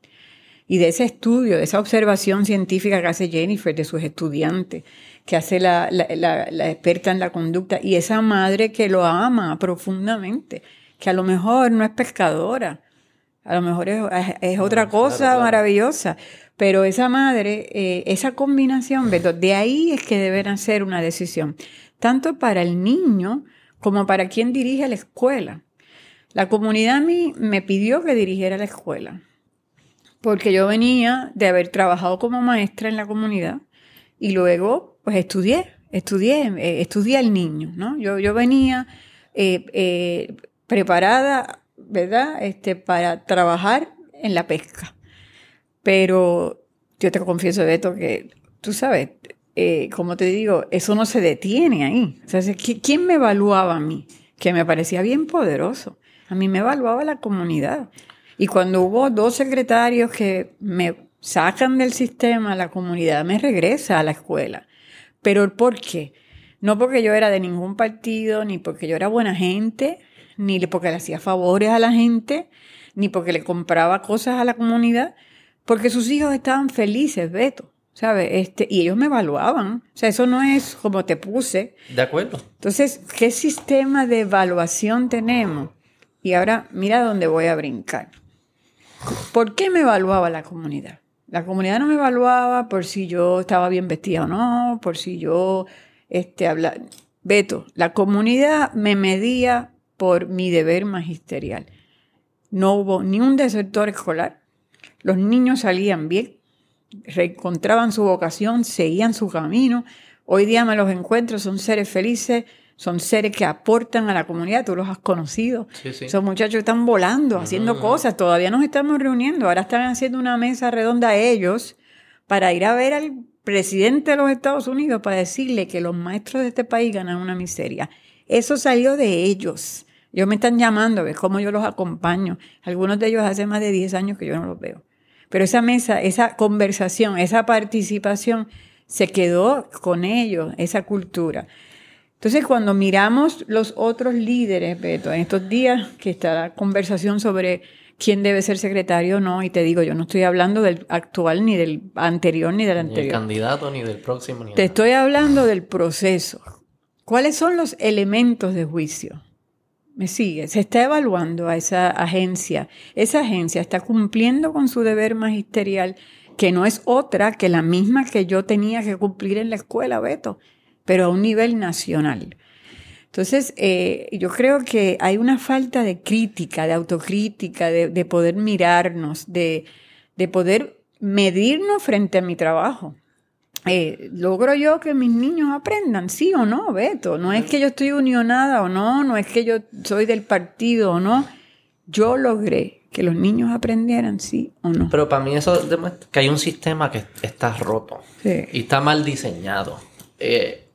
y de ese estudio, de esa observación científica que hace Jennifer de sus estudiantes, que hace la, experta en la conducta, y esa madre que lo ama profundamente, que a lo mejor no es pescadora, a lo mejor es, otra cosa maravillosa, pero esa madre, eh, esa combinación, de ahí es que deben hacer una decisión, tanto para el niño como para quien dirige la escuela. La comunidad a mí me pidió que dirigiera la escuela, porque yo venía de haber trabajado como maestra en la comunidad y luego pues estudié, estudié, eh, estudié al niño, ¿no? Yo, yo venía eh, preparada, ¿verdad? Este, para trabajar en la pesca. Pero yo te confieso, Beto, que tú sabes, como te digo, eso no se detiene ahí. O sea, ¿quién me evaluaba a mí? Que me parecía bien poderoso. A mí me evaluaba la comunidad. Y cuando hubo dos secretarios que me sacan del sistema, la comunidad me regresa a la escuela. Pero ¿por qué? No porque yo era de ningún partido, ni porque yo era buena gente, ni porque le hacía favores a la gente, ni porque le compraba cosas a la comunidad, porque sus hijos estaban felices, Beto. ¿Sabes? Este, y ellos me evaluaban. O sea, eso no es como te puse. De acuerdo. Entonces, ¿qué sistema de evaluación tenemos? Y ahora, mira dónde voy a brincar. ¿Por qué me evaluaba la comunidad? La comunidad no me evaluaba por si yo estaba bien vestida o no, por si yo este, hablaba. Beto, la comunidad me medía por mi deber magisterial. No hubo ni un desertor escolar. Los niños salían bien, reencontraban su vocación, seguían su camino. Hoy día me los encuentro, son seres felices, son seres que aportan a la comunidad, tú los has conocido. Sí, Esos muchachos están volando, haciendo cosas, todavía nos estamos reuniendo, ahora están haciendo una mesa redonda ellos para ir a ver al presidente de los Estados Unidos para decirle que los maestros de este país ganan una miseria. Eso salió de ellos. Ellos me están llamando, ves cómo yo los acompaño. Algunos de ellos hace más de 10 años que yo no los veo. Pero esa mesa, esa conversación, esa participación se quedó con ellos, esa cultura. Entonces, cuando miramos los otros líderes, Beto, en estos días que está la conversación sobre quién debe ser secretario o no, y te digo, yo no estoy hablando del actual, ni del anterior, ni del anterior. Ni del candidato, ni del próximo. Ni te estoy hablando del proceso. ¿Cuáles son los elementos de juicio? ¿Me sigue? Se está evaluando a esa agencia. Esa agencia está cumpliendo con su deber magisterial, que no es otra que la misma que yo tenía que cumplir en la escuela, Beto pero a un nivel nacional. Entonces, eh, yo creo que hay una falta de crítica, de autocrítica, de, poder mirarnos, de, poder medirnos frente a mi trabajo. Eh, logro yo que mis niños aprendan, sí o no, Beto. No es que yo estoy unionada o no, no es que yo soy del partido o no. Yo logré que los niños aprendieran, sí o no. Pero para mí eso demuestra que hay un sistema que está roto y está mal diseñado. Eh,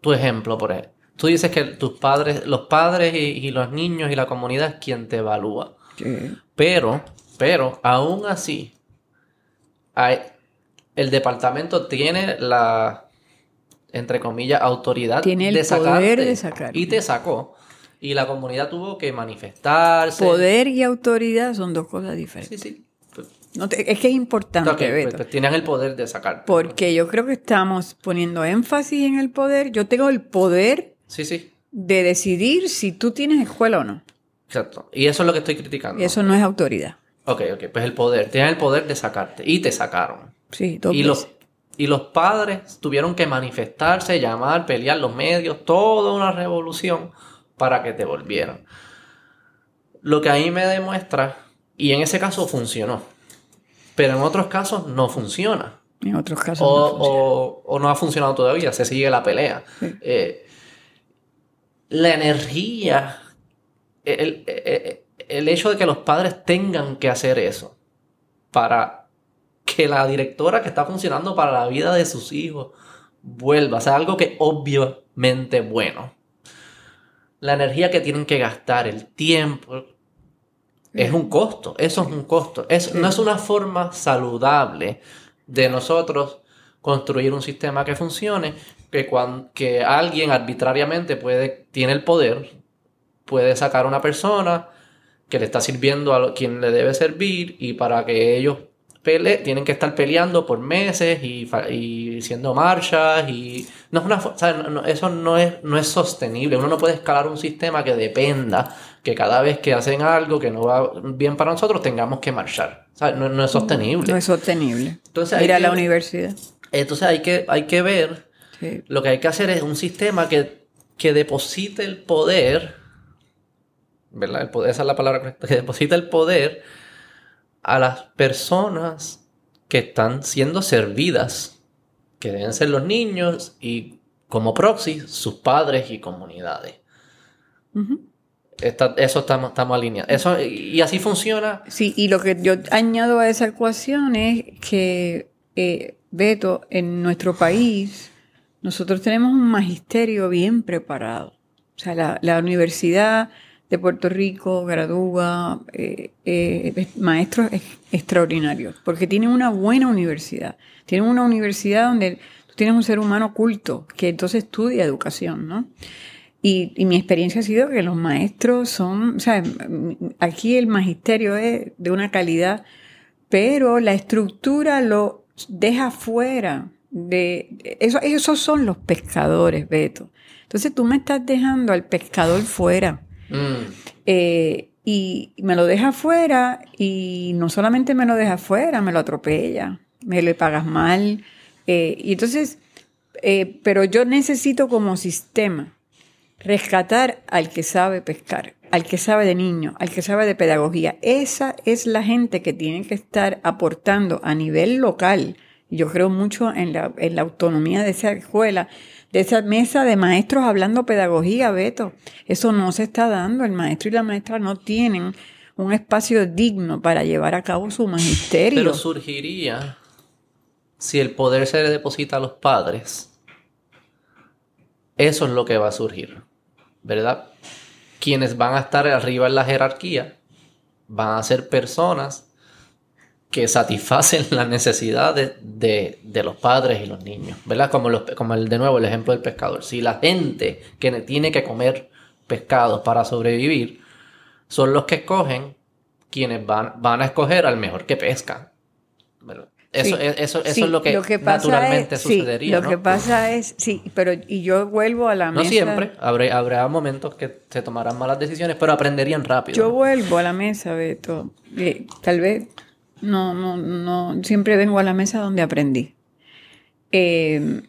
tu ejemplo, por ejemplo. Tú dices que tus padres, los padres y, los niños y la comunidad es quien te evalúa. Pero, pero, aún así, hay, el departamento tiene la, entre comillas, autoridad tiene el de poder de sacar. Y te sacó. Y la comunidad tuvo que manifestarse. Poder y autoridad son dos cosas diferentes. Sí, sí es que es importante, pues, pues, tienes el poder de sacar. Porque yo creo que estamos poniendo énfasis en el poder. Yo tengo el poder sí, sí. de decidir si tú tienes escuela o no. Exacto. Y eso es lo que estoy criticando. Y eso no es autoridad. Ok, ok. Pues el poder. Tienes el poder de sacarte. Y te sacaron. Sí, dos y los Y los padres tuvieron que manifestarse, llamar, pelear los medios, toda una revolución para que te volvieran. Lo que ahí me demuestra, y en ese caso funcionó pero en otros casos no funciona. En otros casos o, no funciona. O, no ha funcionado todavía, se sigue la pelea. Eh, la energía, el, hecho de que los padres tengan que hacer eso, para que la directora que está funcionando para la vida de sus hijos vuelva. O sea, algo que obviamente bueno. La energía que tienen que gastar, el tiempo, es un costo. Eso es un costo. Es, No es una forma saludable de nosotros construir un sistema que funcione, que, cuando, que alguien arbitrariamente puede, tiene el poder, puede sacar a una persona que le está sirviendo a quien le debe servir y para que ellos pele tienen que estar peleando por meses y, y haciendo marchas y no es una eso no es no es sostenible. Uno no puede escalar un sistema que dependa que cada vez que hacen algo que no va bien para nosotros tengamos que marchar. No, es sostenible. no es sostenible. Entonces ir a la universidad. entonces hay que hay que ver lo que hay que hacer es un sistema que, que deposite el poder ¿verdad? El poder, esa es la palabra correcta, que deposita el poder a las personas que están siendo servidas, que deben ser los niños y como proxy sus padres y comunidades. eso alineados. Eso, y así funciona. Sí, y lo que yo añado a esa ecuación es que, eh, Beto, en nuestro país, nosotros tenemos un magisterio bien preparado. O sea, la, la universidad de Puerto Rico gradúa eh, eh, maestros extraordinarios, porque tienen una buena universidad. Tienen una universidad donde tú tienes un ser humano culto, que entonces estudia educación, ¿no? Y, mi experiencia ha sido que los maestros son, o sea, aquí el magisterio es de una calidad, pero la estructura lo deja fuera de... Eso, esos son los pescadores, Beto. Entonces tú me estás dejando al pescador fuera. Mm. Eh, y me lo deja afuera y no solamente me lo deja afuera, me lo atropella, me lo pagas mal. Eh, y entonces, eh, pero yo necesito como sistema rescatar al que sabe pescar, al que sabe de niño, al que sabe de pedagogía. Esa es la gente que tiene que estar aportando a nivel local. Yo creo mucho en la, en la autonomía de esa escuela esa mesa de maestros hablando pedagogía, Beto. Eso no se está dando. El maestro y la maestra no tienen un espacio digno para llevar a cabo su magisterio. Pero surgiría si el poder se le deposita a los padres. Eso es lo que va a surgir, ¿verdad? Quienes van a estar arriba en la jerarquía van a ser personas que satisfacen las necesidades de, los padres y los niños, ¿verdad? Como, los, como el, de nuevo el ejemplo del pescador. Si la gente que tiene que comer pescados para sobrevivir son los que escogen, quienes van, van a escoger al mejor que pesca. Eso, eso, eso es lo que, naturalmente sucedería. lo que pasa es, sí, pero y yo vuelvo a la mesa. No siempre, habrá, habrá momentos que se tomarán malas decisiones, pero aprenderían rápido. Yo vuelvo a la mesa, Beto. tal vez no, no, no, siempre vengo a la mesa donde aprendí. Eh,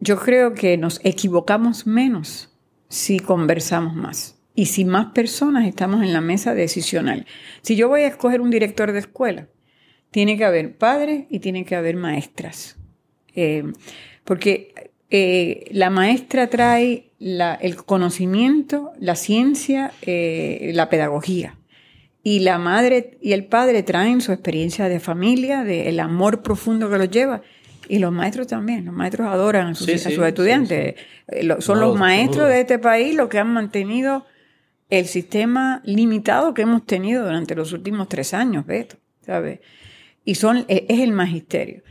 yo creo que nos equivocamos menos si conversamos más y si más personas estamos en la mesa decisional. Si yo voy a escoger un director de escuela, tiene que haber padres y tiene que haber maestras. Eh, porque eh, la maestra trae el conocimiento, la ciencia, la pedagogía. Y la madre y el padre traen su experiencia de familia, del amor profundo que los lleva. Y los maestros también, los maestros adoran a sus, estudiantes. Eh, son los maestros de este país los que han mantenido el sistema limitado que hemos tenido durante los últimos tres años, Beto, ¿sabes? Y son, e, es el magisterio.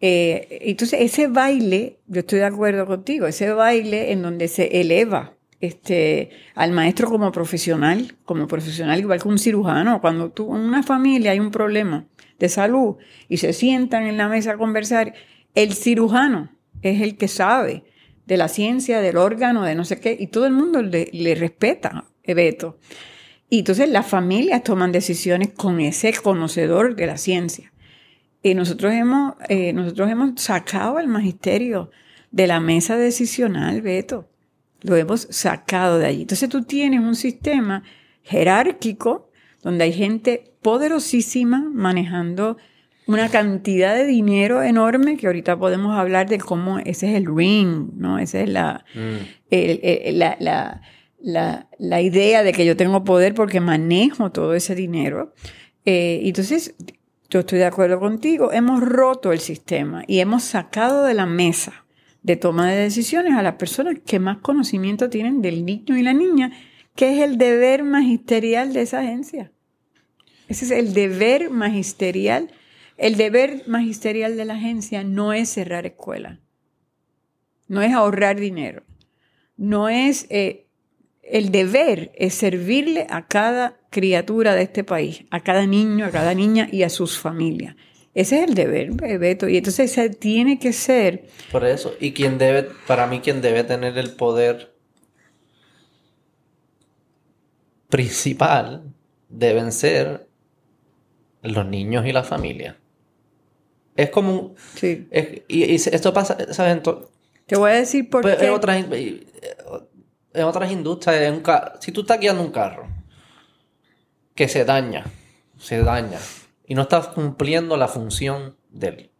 Eh, entonces, ese baile, yo estoy de acuerdo contigo, ese baile en donde se eleva este, al maestro como profesional, como profesional igual que un cirujano. Cuando tú, en una familia hay un problema de salud y se sientan en la mesa a conversar, el cirujano es el que sabe de la ciencia, del órgano, de no sé qué, y todo el mundo le, respeta, Beto. Y entonces las familias toman decisiones con ese conocedor de la ciencia. Y nosotros hemos, eh, nosotros hemos sacado al magisterio de la mesa decisional, Beto. Lo hemos sacado de allí. Entonces tú tienes un sistema jerárquico donde hay gente poderosísima manejando una cantidad de dinero enorme que ahorita podemos hablar de cómo ese es el ring, ¿no? Esa es la, mm. la, la, la, idea de que yo tengo poder porque manejo todo ese dinero. Eh, entonces, yo estoy de acuerdo contigo, hemos roto el sistema y hemos sacado de la mesa de toma de decisiones a las personas que más conocimiento tienen del niño y la niña, que es el deber magisterial de esa agencia. Ese es el deber magisterial. El deber magisterial de la agencia no es cerrar escuelas, no es ahorrar dinero, no es... Eh, el deber es servirle a cada criatura de este país, a cada niño, a cada niña y a sus familias. Ese es el deber, Beto. Y entonces ese tiene que ser. Por eso. Y quien debe, para mí, quien debe tener el poder principal deben ser los niños y la familia. Es como Sí. y, esto pasa, ¿sabes? Te voy a decir por qué. En otras, en otras industrias, en un si tú estás guiando un carro que se daña, se daña, y no estás cumpliendo la función del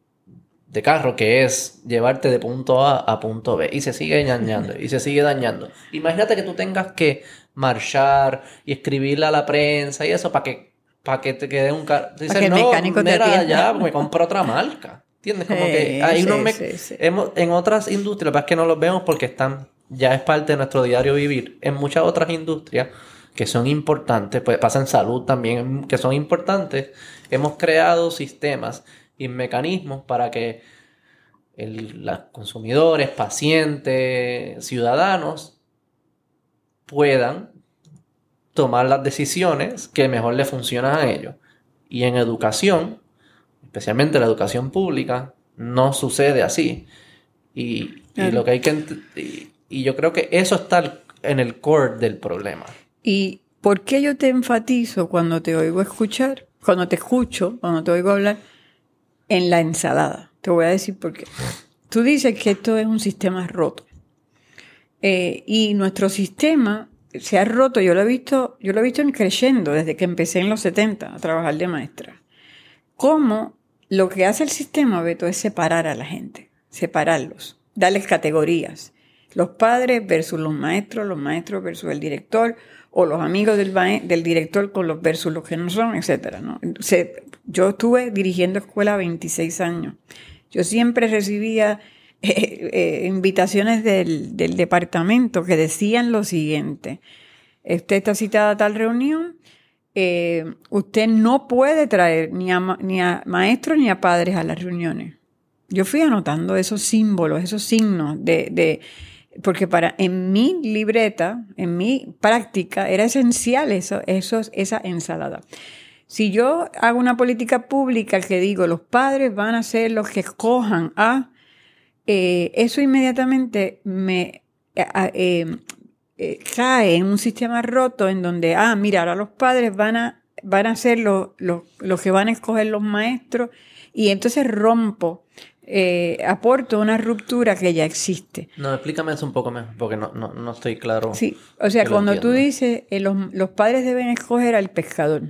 de carro, que es llevarte de punto A a punto B, y se sigue dañando, y se sigue dañando. Imagínate que tú tengas que marchar y escribirle a la prensa y eso para que, para que te quede un carro. Dices, no, mecánico mira, ya, me compro otra marca. ¿Entiendes? Como que hay unos en otras industrias, es que no los vemos porque están, ya es parte de nuestro diario vivir. En muchas otras industrias que son importantes, pues pasa en salud también, que son importantes, hemos creado sistemas y mecanismos para que los consumidores, pacientes, ciudadanos puedan tomar las decisiones que mejor les funcionan a ellos. Y en educación, especialmente la educación pública, no sucede así. Y, lo que hay que y yo creo que eso está en el core del problema. ¿Y por qué yo te enfatizo cuando te oigo escuchar, cuando te escucho, cuando te oigo hablar, en la ensalada? Te voy a decir por qué. Tú dices que esto es un sistema roto. Eh, y nuestro sistema se ha roto, yo lo he visto, yo lo he visto creciendo desde que empecé en los 70 a trabajar de maestra. Cómo lo que hace el sistema, Beto, es separar a la gente, separarlos, darles categorías. Los padres versus los maestros, los maestros versus el director, o los amigos del, del director con los versus los que no son, etc. ¿no? yo estuve dirigiendo escuela 26 años. Yo siempre recibía eh, eh, invitaciones del, departamento que decían lo siguiente. Usted está citada tal reunión, eh, usted no puede traer ni a, ni a maestros ni a padres a las reuniones. Yo fui anotando esos símbolos, esos signos de porque para en mi libreta, en mi práctica, era esencial eso, eso, esa ensalada. Si yo hago una política pública que digo los padres van a ser los que escojan a, eh, eso inmediatamente me eh, eh, cae en un sistema roto en donde, ah, mira, ahora los padres van a, van a ser los, los, los que van a escoger los maestros y entonces rompo eh, aporto una ruptura que ya existe. No, explícame eso un poco mejor, porque no, no, estoy claro. Sí, o sea, cuando tú dices, eh, los, padres deben escoger al pescador.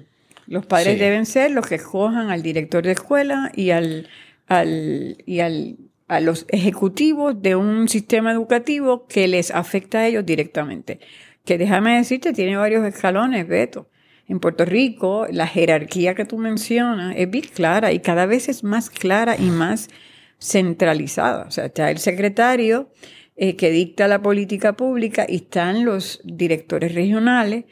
Los padres deben ser los que escojan al director de escuela y al, al, y al, a los ejecutivos de un sistema educativo que les afecta a ellos directamente. Que déjame decirte, tiene varios escalones, Beto. En Puerto Rico, la jerarquía que tú mencionas es bien clara y cada vez es más clara y más centralizada. O sea, está el secretario eh, que dicta la política pública y están los directores regionales,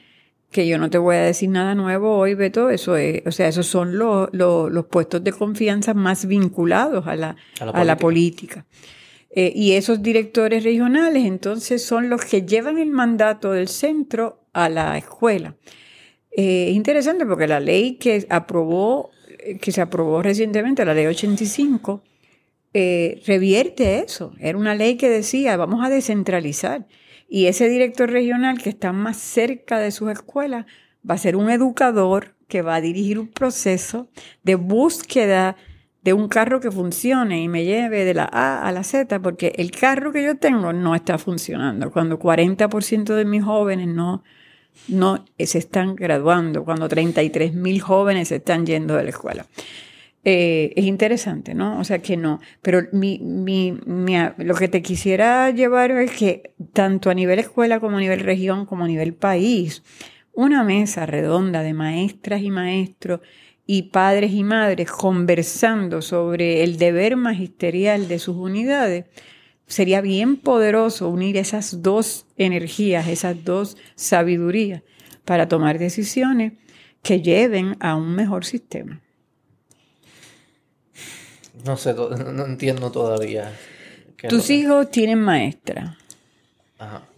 que yo no te voy a decir nada nuevo hoy, Beto, eso es, o sea, esos son los, los, puestos de confianza más vinculados a la, a la política. Eh, y esos directores regionales entonces son los que llevan el mandato del centro a la escuela. Eh, es interesante porque la ley que aprobó, que se aprobó recientemente, la ley 85, eh, revierte eso. Era una ley que decía, vamos a descentralizar. Y ese director regional que está más cerca de sus escuelas va a ser un educador que va a dirigir un proceso de búsqueda de un carro que funcione y me lleve de la A a la Z, porque el carro que yo tengo no está funcionando. Cuando 40% de mis jóvenes no, no se están graduando, cuando 33 mil jóvenes se están yendo de la escuela. Eh, es interesante, ¿no? O sea que no. Pero mi, mi, lo que te quisiera llevar es que tanto a nivel escuela como a nivel región como a nivel país, una mesa redonda de maestras y maestros y padres y madres conversando sobre el deber magisterial de sus unidades, sería bien poderoso unir esas dos energías, esas dos sabidurías para tomar decisiones que lleven a un mejor sistema. No sé, no entiendo todavía. Tus hijos tienen maestra.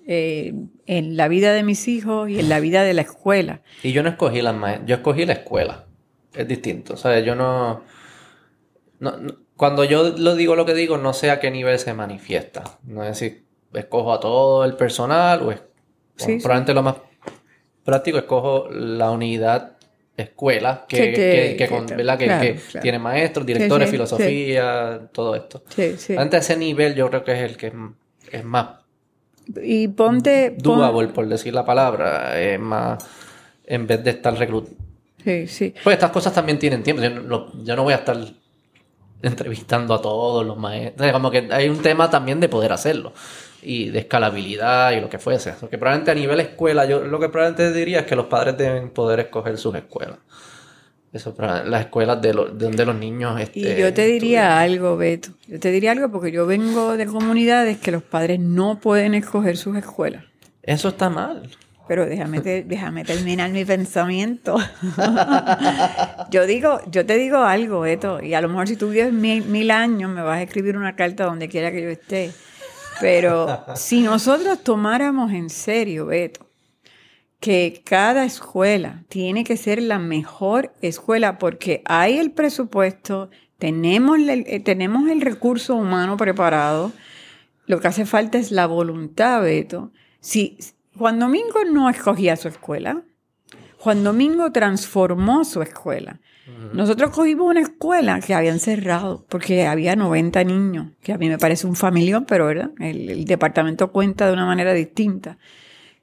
Eh, en la vida de mis hijos y en la vida de la escuela. Y yo no escogí la maestra, yo escogí la escuela. Es distinto. O sea, yo no, Cuando yo lo digo lo que digo, no sé a qué nivel se manifiesta. No es decir, escojo a todo el personal o es. probablemente lo más práctico, escojo la unidad escuela que, que, tiene maestros, directores, filosofía, todo esto. Antes ese nivel yo creo que es el que es, más y ponte doable, por decir la palabra, es más en vez de estar reclutando. Sí, sí. Pues estas cosas también tienen tiempo. Yo no, yo no voy a estar entrevistando a todos los maestros. Como que hay un tema también de poder hacerlo y de escalabilidad y lo que fuese. Porque probablemente a nivel escuela, yo lo que probablemente diría es que los padres deben poder escoger sus escuelas. Eso para las escuelas de, donde los niños Y yo te diría algo, Beto. Yo te diría algo porque yo vengo de comunidades que los padres no pueden escoger sus escuelas. Eso está mal. Pero déjame, déjame terminar mi pensamiento. yo digo, yo te digo algo, Beto, y a lo mejor si tú vives mil, mil años me vas a escribir una carta donde quiera que yo esté. Pero si nosotros tomáramos en serio, Beto, que cada escuela tiene que ser la mejor escuela porque hay el presupuesto, tenemos el, eh, tenemos el recurso humano preparado, lo que hace falta es la voluntad, Beto. Si Juan Domingo no escogía su escuela, Juan Domingo transformó su escuela. Nosotros cogimos una escuela que habían cerrado porque había 90 niños, que a mí me parece un familión, pero ¿verdad? El, departamento cuenta de una manera distinta.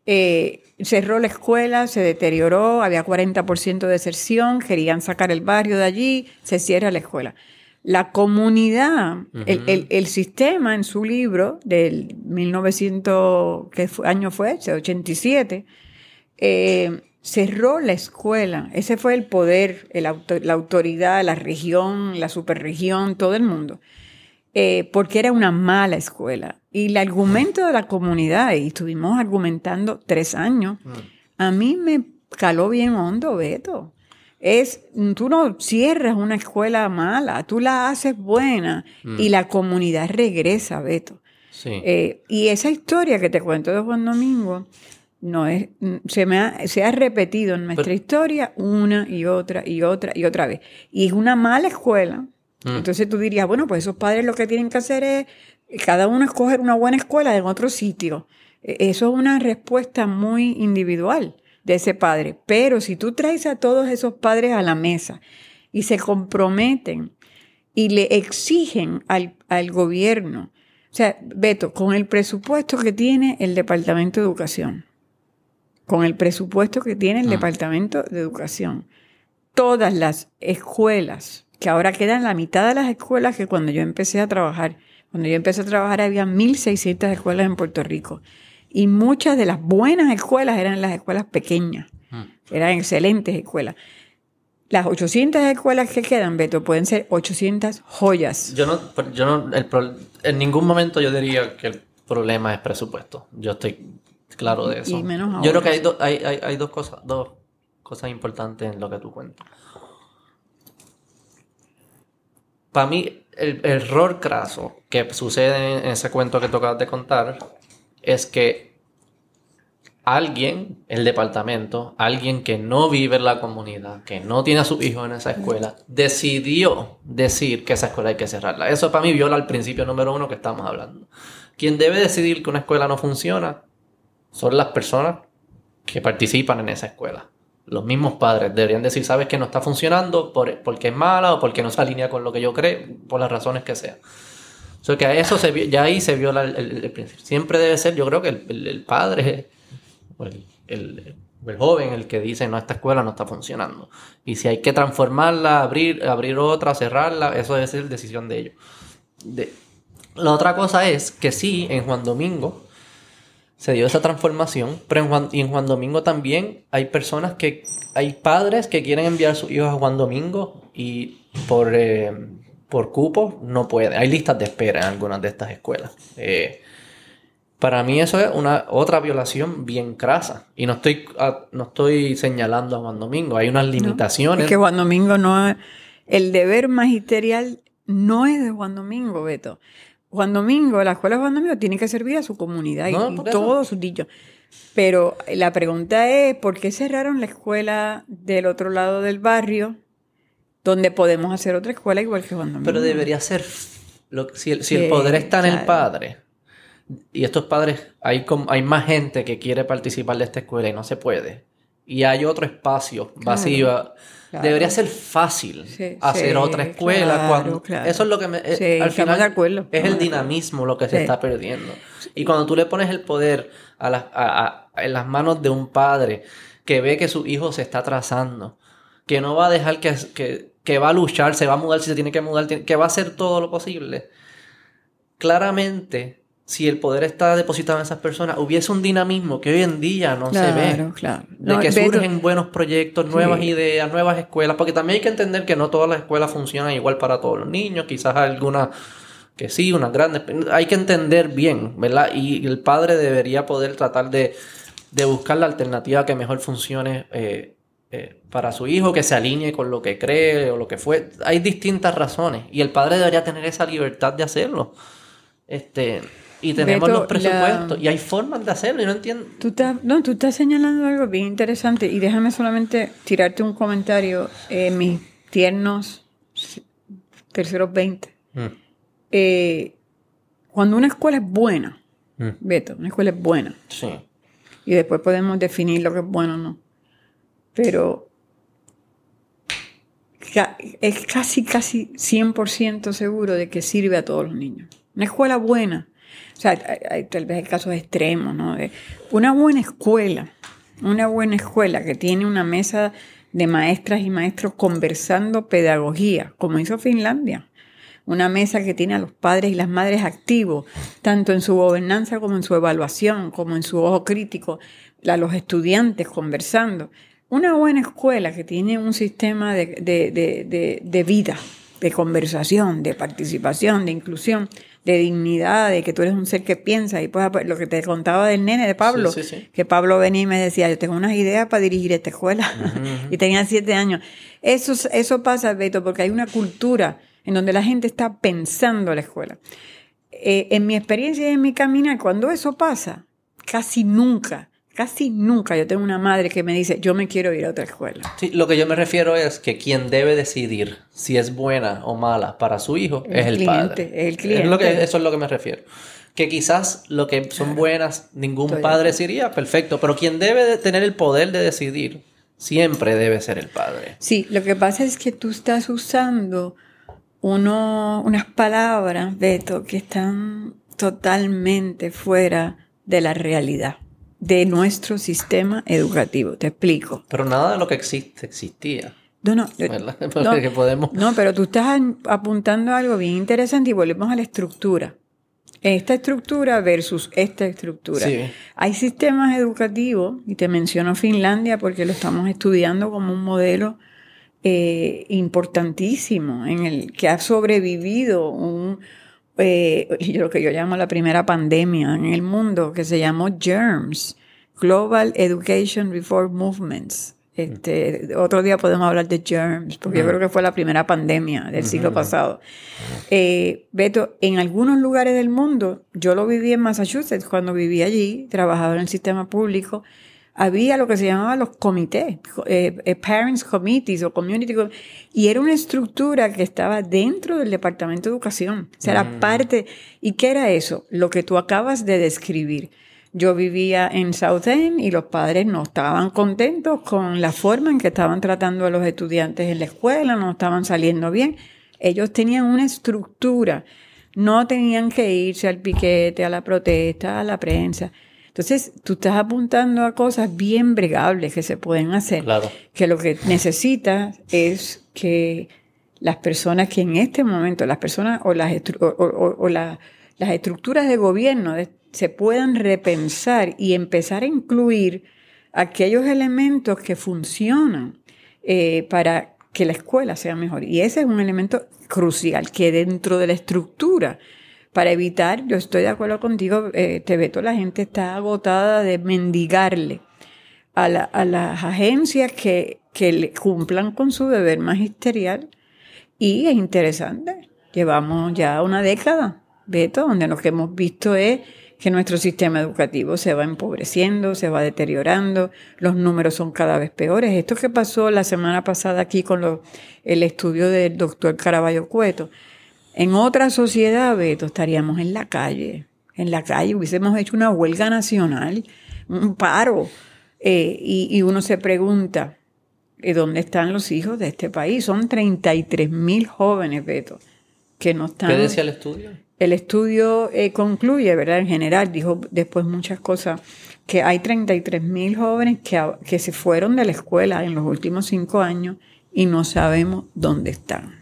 Eh, cerró la escuela, se deterioró, había 40% de deserción, querían sacar el barrio de allí, se cierra la escuela. La comunidad, el, sistema en su libro del 1900, ¿qué año fue? 87, eh, cerró la escuela. Ese fue el poder, la autoridad, la región, la superregión, todo el mundo. Eh, porque era una mala escuela. Y el argumento de la comunidad, y estuvimos argumentando tres años, mm. a mí me caló bien hondo, Beto. Es, tú no cierras una escuela mala, tú la haces buena y mm. la comunidad regresa, Beto. Eh, y esa historia que te cuento de Juan Domingo, no es, se, me ha, se ha repetido en nuestra historia una y otra y otra y otra vez. Y es una mala escuela. Mm. Entonces tú dirías, bueno, pues esos padres lo que tienen que hacer es cada uno escoger una buena escuela en otro sitio. E, eso es una respuesta muy individual de ese padre. Pero si tú traes a todos esos padres a la mesa y se comprometen y le exigen al, al gobierno, o sea, Beto, con el presupuesto que tiene el Departamento de Educación, con el presupuesto que tiene el ah. Departamento de Educación. Todas las escuelas, que ahora quedan la mitad de las escuelas que cuando yo empecé a trabajar, cuando yo empecé a trabajar había 1.600 escuelas en Puerto Rico. Y muchas de las buenas escuelas eran las escuelas pequeñas. Ah. Eran excelentes escuelas. Las 800 escuelas que quedan, Beto, pueden ser 800 joyas. Yo no, yo no en ningún momento yo diría que el problema es presupuesto. Yo estoy claro de eso. Yo creo que hay, hay, hay, dos, cosas, dos cosas importantes en lo que tú cuentas. Para mí, el, error craso que sucede en ese cuento que tocas de contar es que alguien, el departamento, alguien que no vive en la comunidad, que no tiene a sus hijos en esa escuela, decidió decir que esa escuela hay que cerrarla. Eso para mí viola el principio número uno que estamos hablando. Quien debe decidir que una escuela no funciona son las personas que participan en esa escuela. Los mismos padres deberían decir, sabes que no está funcionando porque es mala o porque no se alinea con lo que yo creo, por las razones que sean. O sea, que a eso se ya ahí se viola el, principio. Siempre debe ser, yo creo que el, padre o el, joven el que dice, no, esta escuela no está funcionando. Y si hay que transformarla, abrir, abrir otra, cerrarla, eso debe ser decisión de ellos. De, la otra cosa es que sí, en Juan Domingo, se dio esa transformación, pero en Juan, y en Juan Domingo también hay personas que hay padres que quieren enviar a sus hijos a Juan Domingo y por, eh, por cupo no pueden. Hay listas de espera en algunas de estas escuelas. Eh, para mí eso es una otra violación bien crasa. Y no estoy, no estoy señalando a Juan Domingo. Hay unas limitaciones. Es que Juan Domingo no... El deber magisterial no es de Juan Domingo, Beto. Juan Domingo, la escuela de Juan Domingo tiene que servir a su comunidad y, todos sus dichos. Pero la pregunta es, ¿por qué cerraron la escuela del otro lado del barrio donde podemos hacer otra escuela igual que Juan Domingo? Pero debería ser, si, el, si el poder está en el padre, y estos padres, hay, hay más gente que quiere participar de esta escuela y no se puede, y hay otro espacio vacío Debería ser fácil hacer otra escuela. cuando, Eso es lo que me. Eh, al final es el dinamismo lo que se está perdiendo. Y cuando tú le pones el poder a en las manos de un padre que ve que su hijo se está atrasando, que no va a dejar que, que, que va a luchar, se va a mudar si se tiene que mudar, que va a hacer todo lo posible. Claramente si el poder está depositado en esas personas, hubiese un dinamismo que hoy en día no se ve. Claro. De que surgen buenos proyectos, nuevas ideas, nuevas escuelas, porque también hay que entender que no todas las escuelas funcionan igual para todos los niños, quizás algunas que sí, unas grandes. Hay que entender bien, ¿verdad? Y el padre debería poder tratar de, buscar la alternativa que mejor funcione eh, eh, para su hijo, que se alinee con lo que cree o lo que fue. Hay distintas razones y el padre debería tener esa libertad de hacerlo. Este, y tenemos los presupuestos y hay formas de hacerlo y no entiendo. Tú estás, no, tú estás señalando algo bien interesante y déjame solamente tirarte un comentario. Eh, mis tiernos terceros 20. Mm. Eh, cuando una escuela es buena, mm. Beto, una escuela es buena. Sí. Y después podemos definir lo que es bueno o no. Pero es casi, casi 100% seguro de que sirve a todos los niños. Una escuela buena o sea, hay, tal vez hay casos extremos, ¿no? una buena escuela, una buena escuela que tiene una mesa de maestras y maestros conversando pedagogía, como hizo Finlandia. Una mesa que tiene a los padres y las madres activos, tanto en su gobernanza como en su evaluación, como en su ojo crítico, a los estudiantes conversando. Una buena escuela que tiene un sistema de, de vida, de conversación, de participación, de inclusión, de dignidad, de que tú eres un ser que piensa. Y pues lo que te contaba del nene de Pablo, que Pablo venía y me decía, yo tengo unas ideas para dirigir esta escuela. y tenía siete años. Eso, eso pasa, Beto, porque hay una cultura en donde la gente está pensando la escuela. Eh, en mi experiencia y en mi caminar, cuando eso pasa, casi nunca Casi nunca yo tengo una madre que me dice, yo me quiero ir a otra escuela. Sí, lo que yo me refiero es que quien debe decidir si es buena o mala para su hijo es el padre. el cliente. lo que, eso es lo que me refiero. Que quizás lo que son buenas, ningún padre decidiría, perfecto, pero quien debe de tener el poder de decidir siempre debe ser el padre. Sí, lo que pasa es que tú estás usando uno, unas palabras, Beto, que están totalmente fuera de la realidad de nuestro sistema educativo. Te explico. Pero nada de lo que existe existía. No, no, no, podemos... no, pero tú estás apuntando a algo bien interesante y volvemos a la estructura. Esta estructura versus esta estructura. Hay sistemas educativos, y te menciono Finlandia porque lo estamos estudiando como un modelo eh, importantísimo en el que ha sobrevivido un, eh, lo que yo llamo la primera pandemia en el mundo, que se llamó GERMS, Global Education Reform Movements. Este, otro día podemos hablar de germs, porque yo creo que fue la primera pandemia del siglo pasado. Eh, Beto, en algunos lugares del mundo, yo lo viví en Massachusetts cuando viví allí, trabajaba en el sistema público, había lo que se llamaba los comités, eh, eh, Parents Committees o Community y era una estructura que estaba dentro del Departamento de Educación. O sea, era mm. parte. ¿Y qué era eso? Lo que tú acabas de describir. Yo vivía en South End y los padres no estaban contentos con la forma en que estaban tratando a los estudiantes en la escuela, no estaban saliendo bien. Ellos tenían una estructura, no tenían que irse al piquete, a la protesta, a la prensa entonces, tú estás apuntando a cosas bien bregables que se pueden hacer. Claro. Que lo que necesitas es que las personas que en este momento, las personas o las, o, las estructuras de gobierno se puedan repensar y empezar a incluir aquellos elementos que funcionan eh, para que la escuela sea mejor. Y ese es un elemento crucial, que dentro de la estructura, para evitar, yo estoy de acuerdo contigo, eh, te veto, la gente está agotada de mendigarle a, las agencias que, que cumplan con su deber magisterial. Y es interesante, llevamos ya una década, Beto, donde lo que hemos visto es que nuestro sistema educativo se va empobreciendo, se va deteriorando, los números son cada vez peores. Esto que pasó la semana pasada aquí con el estudio del doctor Caraballo Cueto, en otra sociedad, Beto, estaríamos en la calle, en la calle, hubiésemos hecho una huelga nacional, un paro, eh, y, uno se pregunta, ¿dónde están los hijos de este país? Son 33 mil jóvenes, Beto, que no están... ¿Qué decía el estudio? El estudio eh, concluye, ¿verdad? En general, dijo después muchas cosas, que hay 33 mil jóvenes que, que se fueron de la escuela en los últimos cinco años y no sabemos dónde están.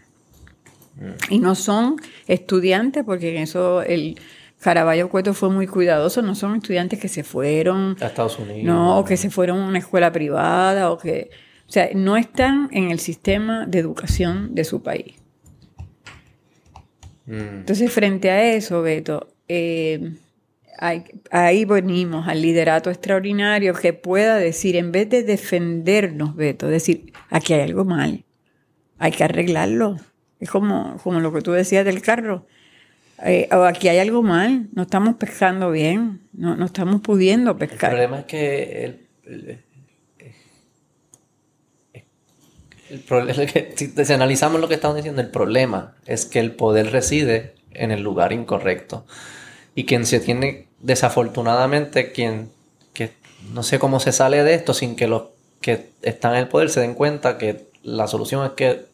Y no son estudiantes, porque en eso el Caraballo Cueto fue muy cuidadoso, no son estudiantes que se fueron a Estados Unidos. No, o que se fueron a una escuela privada, o que, o sea, no están en el sistema de educación de su país. Mm. Entonces, frente a eso, Beto, eh, ahí venimos al liderato extraordinario que pueda decir, en vez de defendernos, Beto, decir, aquí hay algo mal, hay que arreglarlo. Es como, como lo que tú decías del carro. Eh, aquí hay algo mal, no estamos pescando bien, no, no estamos pudiendo pescar. El problema es que el, El problema es que si, analizamos lo que estamos diciendo, el problema es que el poder reside en el lugar incorrecto. Y quien se tiene, desafortunadamente, quien que no sé cómo se sale de esto sin que los que están en el poder se den cuenta que la solución es que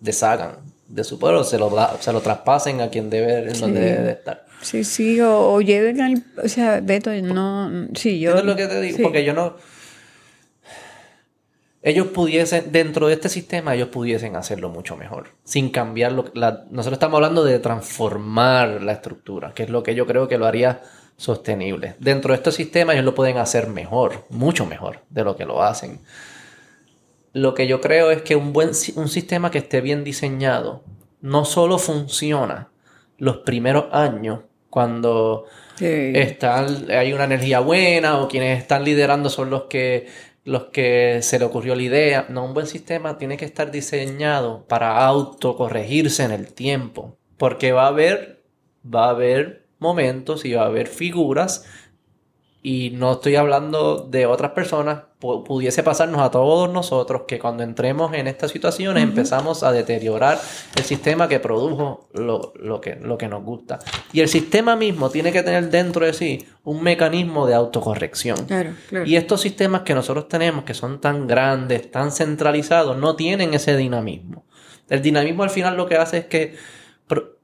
deshagan de su pueblo, se lo, se lo traspasen a quien debe, en donde debe estar. Sí, sí, o, lleven al, o sea, Beto, no, sí, yo... es lo que te digo, porque yo no ellos pudiesen, dentro de este sistema, ellos pudiesen hacerlo mucho mejor, sin cambiar lo Nosotros estamos hablando de transformar la estructura, que es lo que yo creo que lo haría sostenible. Dentro de este sistema ellos lo pueden hacer mejor, mucho mejor de lo que lo hacen. Lo que yo creo es que un buen un sistema que esté bien diseñado no solo funciona los primeros años cuando están, hay una energía buena o quienes están liderando son los que los que se le ocurrió la idea. No, un buen sistema tiene que estar diseñado para autocorregirse en el tiempo. Porque va a haber, va a haber momentos y va a haber figuras y no estoy hablando de otras personas, pudiese pasarnos a todos nosotros que cuando entremos en estas situaciones empezamos a deteriorar el sistema que produjo lo, que, lo que nos gusta. Y el sistema mismo tiene que tener dentro de sí un mecanismo de autocorrección. Y estos sistemas que nosotros tenemos, que son tan grandes, tan centralizados, no tienen ese dinamismo. El dinamismo al final lo que hace es que,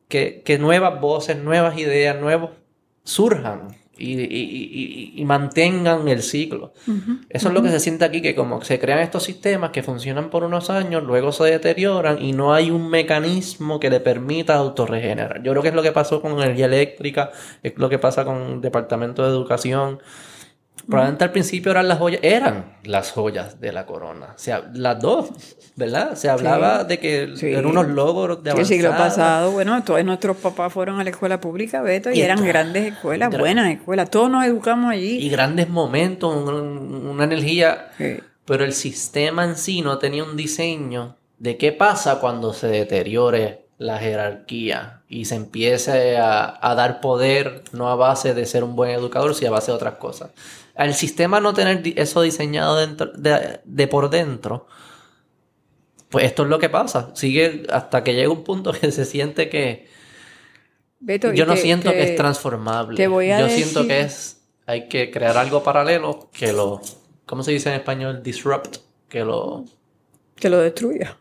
que, que nuevas voces, nuevas ideas, nuevos surjan y, mantengan el ciclo. Eso es lo que se siente aquí, que como se crean estos sistemas que funcionan por unos años, luego se deterioran y no hay un mecanismo que le permita autorregenerar. Yo creo que es lo que pasó con energía eléctrica, es lo que pasa con el Departamento de Educación. Probablemente al principio eran las joyas, eran las joyas de la corona. O sea, las dos, ¿verdad? Se hablaba de que eran unos logros de avanzada. el siglo pasado, bueno, todos nuestros papás fueron a la escuela pública, Beto, y, eran grandes escuelas, buenas escuelas. Todos nos educamos allí. Y grandes momentos, una energía. Pero el sistema en sí no tenía un diseño de qué pasa cuando se deteriore la jerarquía y se empiece a, a, dar poder no a base de ser un buen educador, sino a base de otras cosas al sistema no tener eso diseñado dentro, de, por dentro, pues esto es lo que pasa. Sigue hasta que llega un punto que se siente que... yo no siento que es transformable. yo siento que es... Hay que crear algo paralelo que lo... ¿Cómo se dice en español? Disrupt. Que lo... Que lo destruya.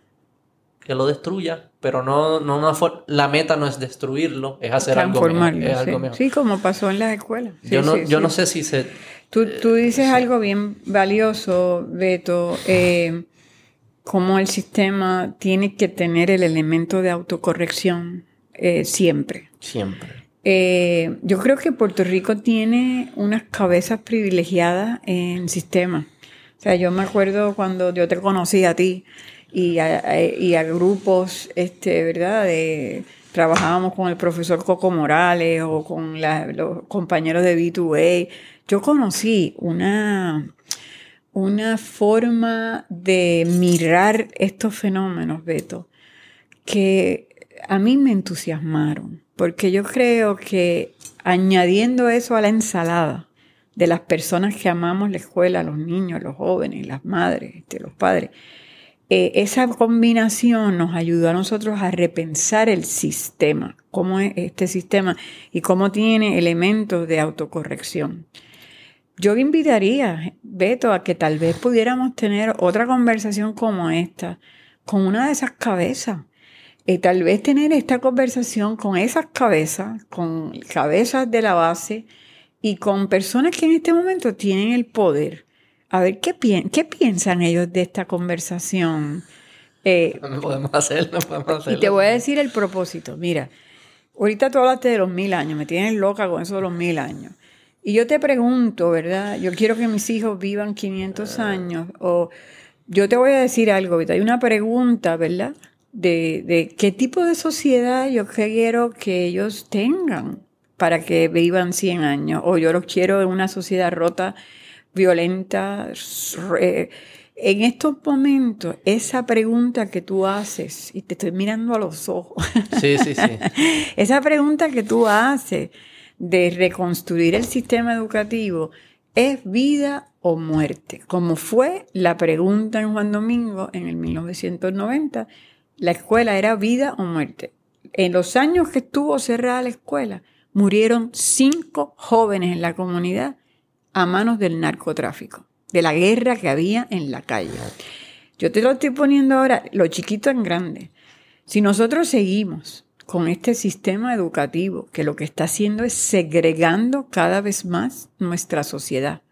Que lo destruya. Pero no, no la meta no es destruirlo, es hacer algo mejor, sí. como pasó en las escuelas. yo no, yo no sé si se Tú, tú dices algo bien valioso, Beto, eh, cómo el sistema tiene que tener el elemento de autocorrección eh, siempre. Siempre. Eh, yo creo que Puerto Rico tiene unas cabezas privilegiadas en el sistema. O sea, yo me acuerdo cuando yo te conocí a ti y a, y a grupos, este, ¿verdad? De, trabajábamos con el profesor Coco Morales o con los compañeros de B2A. Yo conocí una, una forma de mirar estos fenómenos, Beto, que a mí me entusiasmaron, porque yo creo que añadiendo eso a la ensalada de las personas que amamos la escuela, los niños, los jóvenes, las madres, este, los padres, eh, esa combinación nos ayudó a nosotros a repensar el sistema, cómo es este sistema y cómo tiene elementos de autocorrección. Yo invitaría, Beto, a que tal vez pudiéramos tener otra conversación como esta, con una de esas cabezas. Y tal vez tener esta conversación con esas cabezas, con cabezas de la base y con personas que en este momento tienen el poder. A ver, ¿qué, qué piensan ellos de esta conversación? Eh, no podemos hacer, no podemos hacerlo. Y te voy a decir el propósito. Mira, ahorita tú hablaste de los mil años, me tienes loca con eso de los mil años. Y yo te pregunto, ¿verdad? Yo quiero que mis hijos vivan 500 años. O yo te voy a decir algo, hay una pregunta, ¿verdad? De, de qué tipo de sociedad yo quiero que ellos tengan para que vivan 100 años. O yo los quiero en una sociedad rota, violenta. En estos momentos, esa pregunta que tú haces, y te estoy mirando a los ojos. Sí, sí, sí. esa pregunta que tú haces de reconstruir el sistema educativo es vida o muerte, como fue la pregunta en Juan Domingo en el 1990. La escuela era vida o muerte. En los años que estuvo cerrada la escuela, murieron cinco jóvenes en la comunidad a manos del narcotráfico, de la guerra que había en la calle. Yo te lo estoy poniendo ahora, lo chiquito en grande. Si nosotros seguimos con este sistema educativo que lo que está haciendo es segregando cada vez más nuestra sociedad.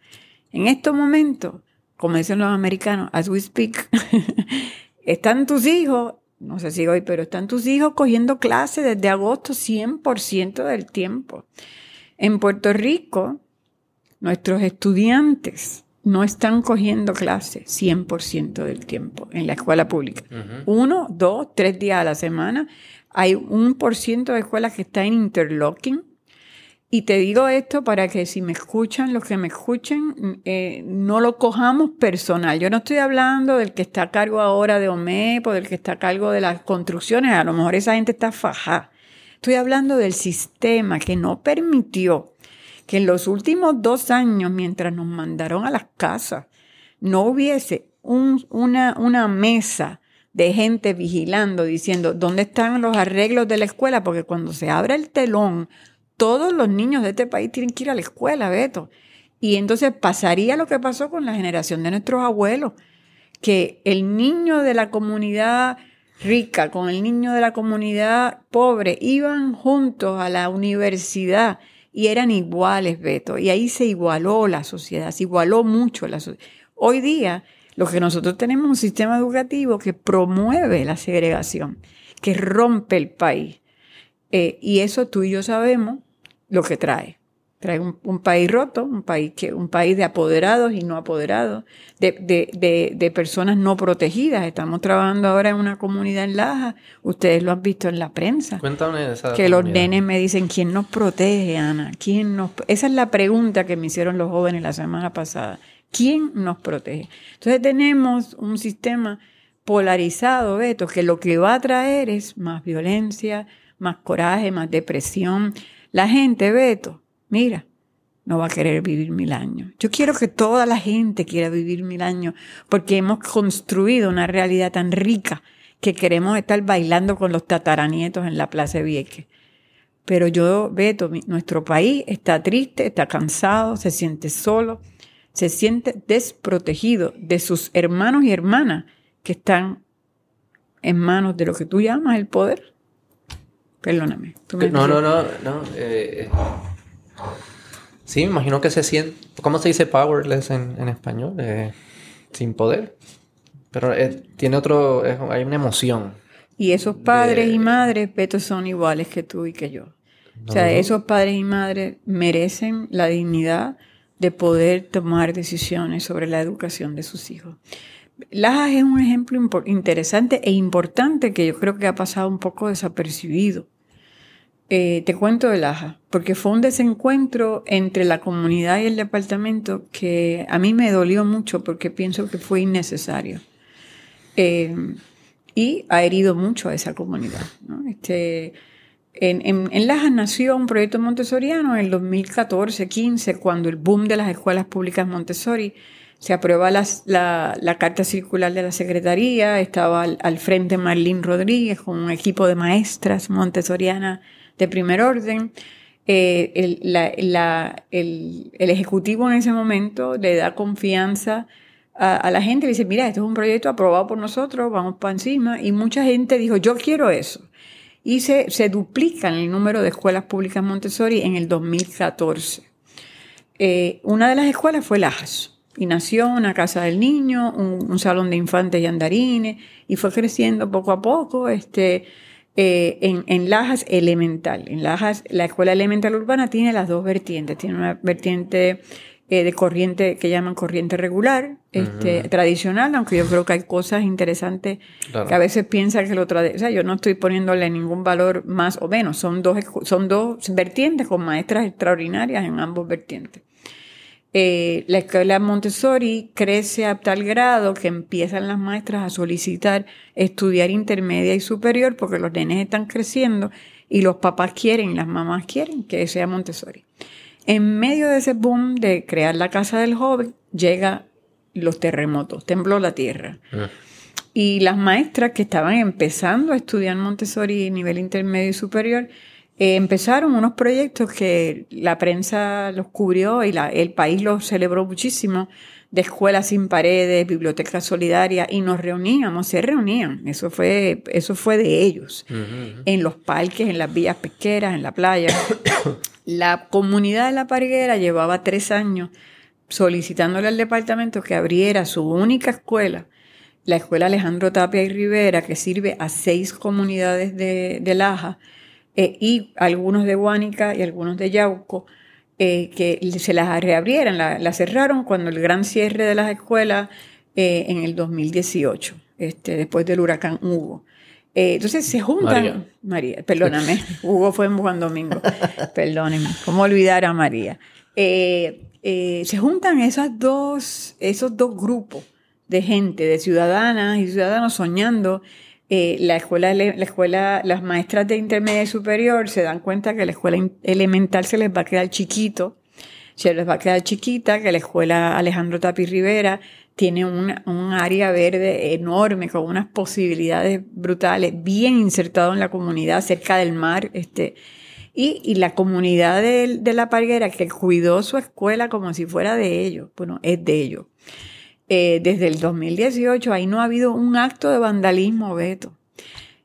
En estos momentos, como dicen los americanos, as we speak, están tus hijos, no sé si hoy, pero están tus hijos cogiendo clases desde agosto 100% del tiempo. En Puerto Rico, nuestros estudiantes no están cogiendo clases 100% del tiempo en la escuela pública. Uno, dos, tres días a la semana hay un por ciento de escuelas que está en interlocking. Y te digo esto para que si me escuchan, los que me escuchen, eh, no lo cojamos personal. Yo no estoy hablando del que está a cargo ahora de OMEP o del que está a cargo de las construcciones. A lo mejor esa gente está fajada. Estoy hablando del sistema que no permitió que en los últimos dos años, mientras nos mandaron a las casas, no hubiese una, una mesa de gente vigilando, diciendo, ¿dónde están los arreglos de la escuela? Porque cuando se abre el telón, todos los niños de este país tienen que ir a la escuela, Beto. Y entonces pasaría lo que pasó con la generación de nuestros abuelos, que el niño de la comunidad rica con el niño de la comunidad pobre iban juntos a la universidad y eran iguales, Beto. Y ahí se igualó la sociedad, se igualó mucho la sociedad. Hoy día lo que nosotros tenemos es un sistema educativo que promueve la segregación, que rompe el país. Eh, y eso tú y yo sabemos lo que trae. Trae un, país roto, un país, que, un país de apoderados y no apoderados, de, personas no protegidas. Estamos trabajando ahora en una comunidad en Laja. Ustedes lo han visto en la prensa. Cuéntame esa Que los nenes me dicen, ¿quién nos protege, Ana? ¿Quién nos... Esa es la pregunta que me hicieron los jóvenes la semana pasada. ¿Quién nos protege? Entonces tenemos un sistema polarizado, Beto, que lo que va a traer es más violencia, más coraje, más depresión. La gente, Beto, mira, no va a querer vivir mil años. Yo quiero que toda la gente quiera vivir mil años porque hemos construido una realidad tan rica que queremos estar bailando con los tataranietos en la Plaza Vieques. Pero yo, Beto, nuestro país está triste, está cansado, se siente solo se siente desprotegido de sus hermanos y hermanas que están en manos de lo que tú llamas el poder. Perdóname. no, no, no, no, eh, sí, me imagino que se siente. ¿Cómo se dice powerless en, español? Eh, sin poder. Pero eh, tiene otro. hay una emoción. Y esos padres y madres, Beto, son iguales que tú y que yo. o sea, esos padres y madres merecen la dignidad de poder tomar decisiones sobre la educación de sus hijos. Lajas es un ejemplo interesante e importante que yo creo que ha pasado un poco desapercibido. Eh, te cuento de Lajas, porque fue un desencuentro entre la comunidad y el departamento que a mí me dolió mucho porque pienso que fue innecesario. Eh, y ha herido mucho a esa comunidad. Este, en, Lajas nació un proyecto montessoriano en el 2014-15, cuando el boom de las escuelas públicas Montessori se aprueba la, carta circular de la Secretaría, estaba al, frente Marlene Rodríguez con un equipo de maestras montessorianas de primer orden. Eh, el, Ejecutivo en ese momento le da confianza a, la gente, le dice, mira, esto es un proyecto aprobado por nosotros, vamos para encima, y mucha gente dijo, yo quiero eso. Y se, se duplica el número de escuelas públicas Montessori en el 2014. Eh, una de las escuelas fue Lajas y nació una casa del niño, un, salón de infantes y andarines, y fue creciendo poco a poco este, eh, en, en, Lajas Elemental. En Lajas, la escuela elemental urbana tiene las dos vertientes. Tiene una vertiente eh, de corriente que llaman corriente regular, este, tradicional, aunque yo creo que hay cosas interesantes que a veces piensa que lo tradicional. O sea, yo no estoy poniéndole ningún valor más o menos. Son dos, son dos vertientes con maestras extraordinarias en ambos vertientes. Eh, la escuela Montessori crece a tal grado que empiezan las maestras a solicitar estudiar intermedia y superior porque los nenes están creciendo y los papás quieren, las mamás quieren que sea Montessori. En medio de ese boom de crear la casa del joven, llega los terremotos, tembló la tierra. Ah. Y las maestras que estaban empezando a estudiar Montessori a nivel intermedio y superior, eh, empezaron unos proyectos que la prensa los cubrió y el país los celebró muchísimo, de escuelas sin paredes, bibliotecas solidarias, y nos reuníamos, se reunían, eso fue, eso fue de ellos, en los parques, en las vías pesqueras, en la playa. la comunidad de La Parguera llevaba tres años solicitándole al departamento que abriera su única escuela, la escuela Alejandro Tapia y Rivera, que sirve a seis comunidades de, de Laja, eh, y algunos de Guánica y algunos de Yauco, eh, que se las reabrieran, la, cerraron cuando el gran cierre de las escuelas eh, en el 2018, este, después del huracán Hugo. entonces se juntan, María, perdóname, Hugo fue en Juan Domingo, perdónenme, ¿cómo olvidar a María? se juntan esas dos, esos dos grupos de gente, de ciudadanas y ciudadanos soñando eh, la escuela, la escuela, las maestras de intermedia y superior se dan cuenta que la escuela elemental se les va a quedar chiquito, se les va a quedar chiquita, que la escuela Alejandro Tapi Rivera tiene un, un área verde enorme, con unas posibilidades brutales, bien insertado en la comunidad, cerca del mar, este, y, y la comunidad de, de La Parguera que cuidó su escuela como si fuera de ellos, bueno, es de ellos. Eh, desde el 2018, ahí no ha habido un acto de vandalismo, Beto.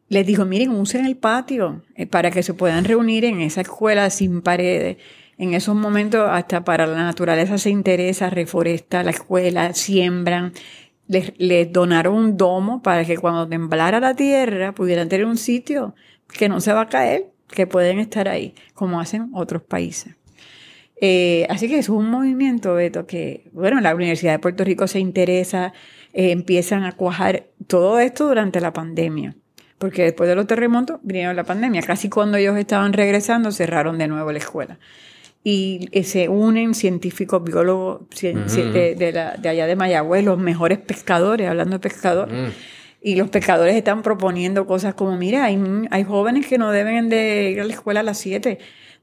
Les dijo, miren, usen el patio eh, para que se puedan reunir en esa escuela sin paredes. En esos momentos, hasta para la naturaleza se interesa, reforesta la escuela, siembran. Les, les donaron un domo para que cuando temblara la tierra pudieran tener un sitio que no se va a caer, que pueden estar ahí, como hacen otros países. Eh, así que es un movimiento, Beto, que, bueno, la Universidad de Puerto Rico se interesa, eh, empiezan a cuajar todo esto durante la pandemia. Porque después de los terremotos vinieron la pandemia. Casi cuando ellos estaban regresando, cerraron de nuevo la escuela. Y eh, se unen científicos, biólogos de, allá de Mayagüez, los mejores pescadores, hablando de pescadores. Mm. Y los pescadores están proponiendo cosas como, mira, hay, hay jóvenes que no deben de ir a la escuela a las 7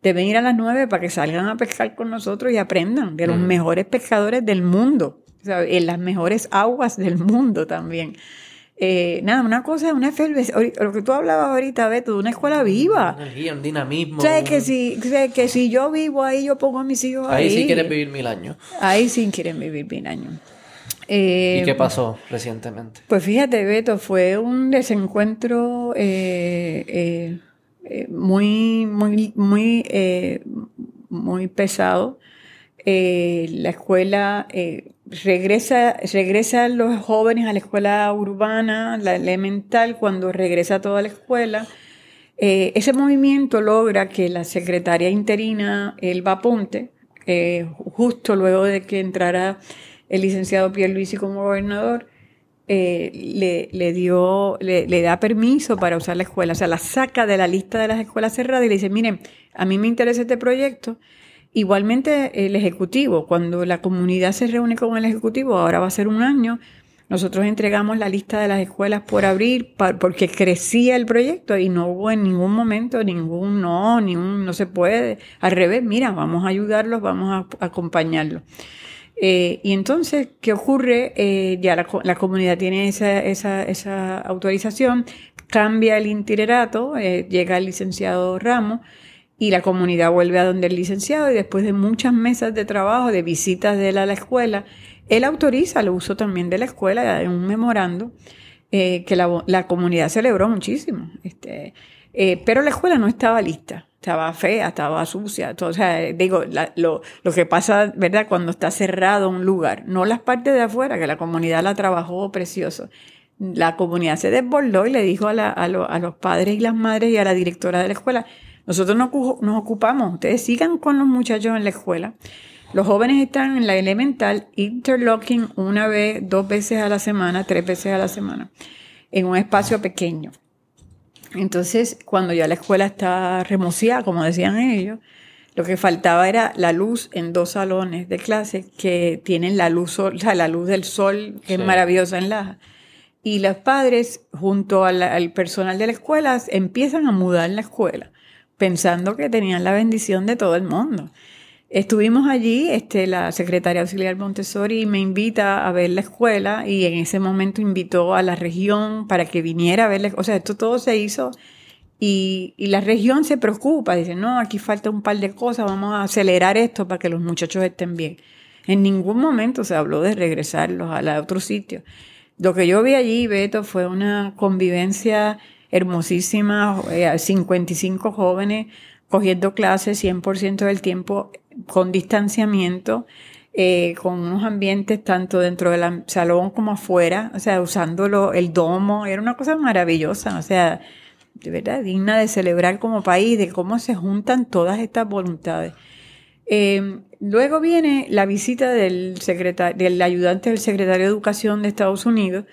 deben ir a las nueve para que salgan a pescar con nosotros y aprendan de los mejores pescadores del mundo, en las mejores aguas del mundo también. Eh, nada, una cosa, una lo que tú hablabas ahorita, Beto, de una escuela viva. Energía, un dinamismo. O que si, que si yo vivo ahí, yo pongo a mis hijos ahí. Ahí sí quieren vivir mil años. Ahí sí quieren vivir mil años. ¿Y qué pasó recientemente? Pues fíjate, Beto, fue un desencuentro eh, eh, eh, muy, muy, muy, eh, muy pesado. Eh, la escuela regresa, regresan los jóvenes a la escuela urbana, la elemental, cuando regresa toda la escuela. ese movimiento logra que la secretaria interina, Elba Ponte, justo luego de que entrara el licenciado Pierluisi como gobernador, eh, le, dio, le, le, da permiso para usar la escuela, o sea, la saca de la lista de las escuelas cerradas y le dice, miren, a mí me interesa este proyecto. Igualmente el Ejecutivo, cuando la comunidad se reúne con el Ejecutivo, ahora va a ser un año, nosotros entregamos la lista de las escuelas por abrir porque crecía el proyecto y no hubo en ningún momento ningún no, ni un no se puede. Al revés, mira, vamos a ayudarlos, vamos a acompañarlos. Eh, y entonces, ¿qué ocurre? Eh, ya la, la, comunidad tiene esa, esa, esa, autorización, cambia el itinerato, eh, llega el licenciado Ramos y la comunidad vuelve a donde el licenciado y después de muchas mesas de trabajo, de visitas de él a la escuela, él autoriza el uso también de la escuela en un memorando que la, la, comunidad celebró muchísimo. Este, pero la escuela no estaba lista estaba fea, estaba sucia. Sea, digo, lo, lo, que pasa, ¿verdad? Cuando está cerrado un lugar, no las partes de afuera, que la comunidad la trabajó precioso. La comunidad se desbordó y le dijo a, la, a, a los padres y las madres y a la directora de la escuela, nosotros nos, nos ocupamos, ustedes sigan con los muchachos en la escuela. Los jóvenes están en la elemental interlocking una vez, dos veces a la semana, tres veces a la semana, en un espacio pequeño. Entonces, cuando ya la escuela está remociada, como decían ellos, lo que faltaba era la luz en dos salones de clase que tienen la luz, la luz del sol, que es maravillosa en Laja. Y los padres, junto al, personal de la escuela, empiezan a mudar la escuela, pensando que tenían la bendición de todo el mundo. Estuvimos allí, este, la secretaria auxiliar Montessori me invita a ver la escuela y en ese momento invitó a la región para que viniera a verla. O sea, esto todo se hizo y, y, la región se preocupa, dice, no, aquí falta un par de cosas, vamos a acelerar esto para que los muchachos estén bien. En ningún momento se habló de regresarlos a, otro sitio. Lo que yo vi allí, Beto, fue una convivencia hermosísima, 55 eh, jóvenes cogiendo clases 100% del tiempo con distanciamiento, eh, con unos ambientes tanto dentro del salón como afuera, o sea, usándolo, el domo, era una cosa maravillosa, o sea, de verdad, digna de celebrar como país, de cómo se juntan todas estas voluntades. Eh, luego viene la visita del, del ayudante del secretario de Educación de Estados Unidos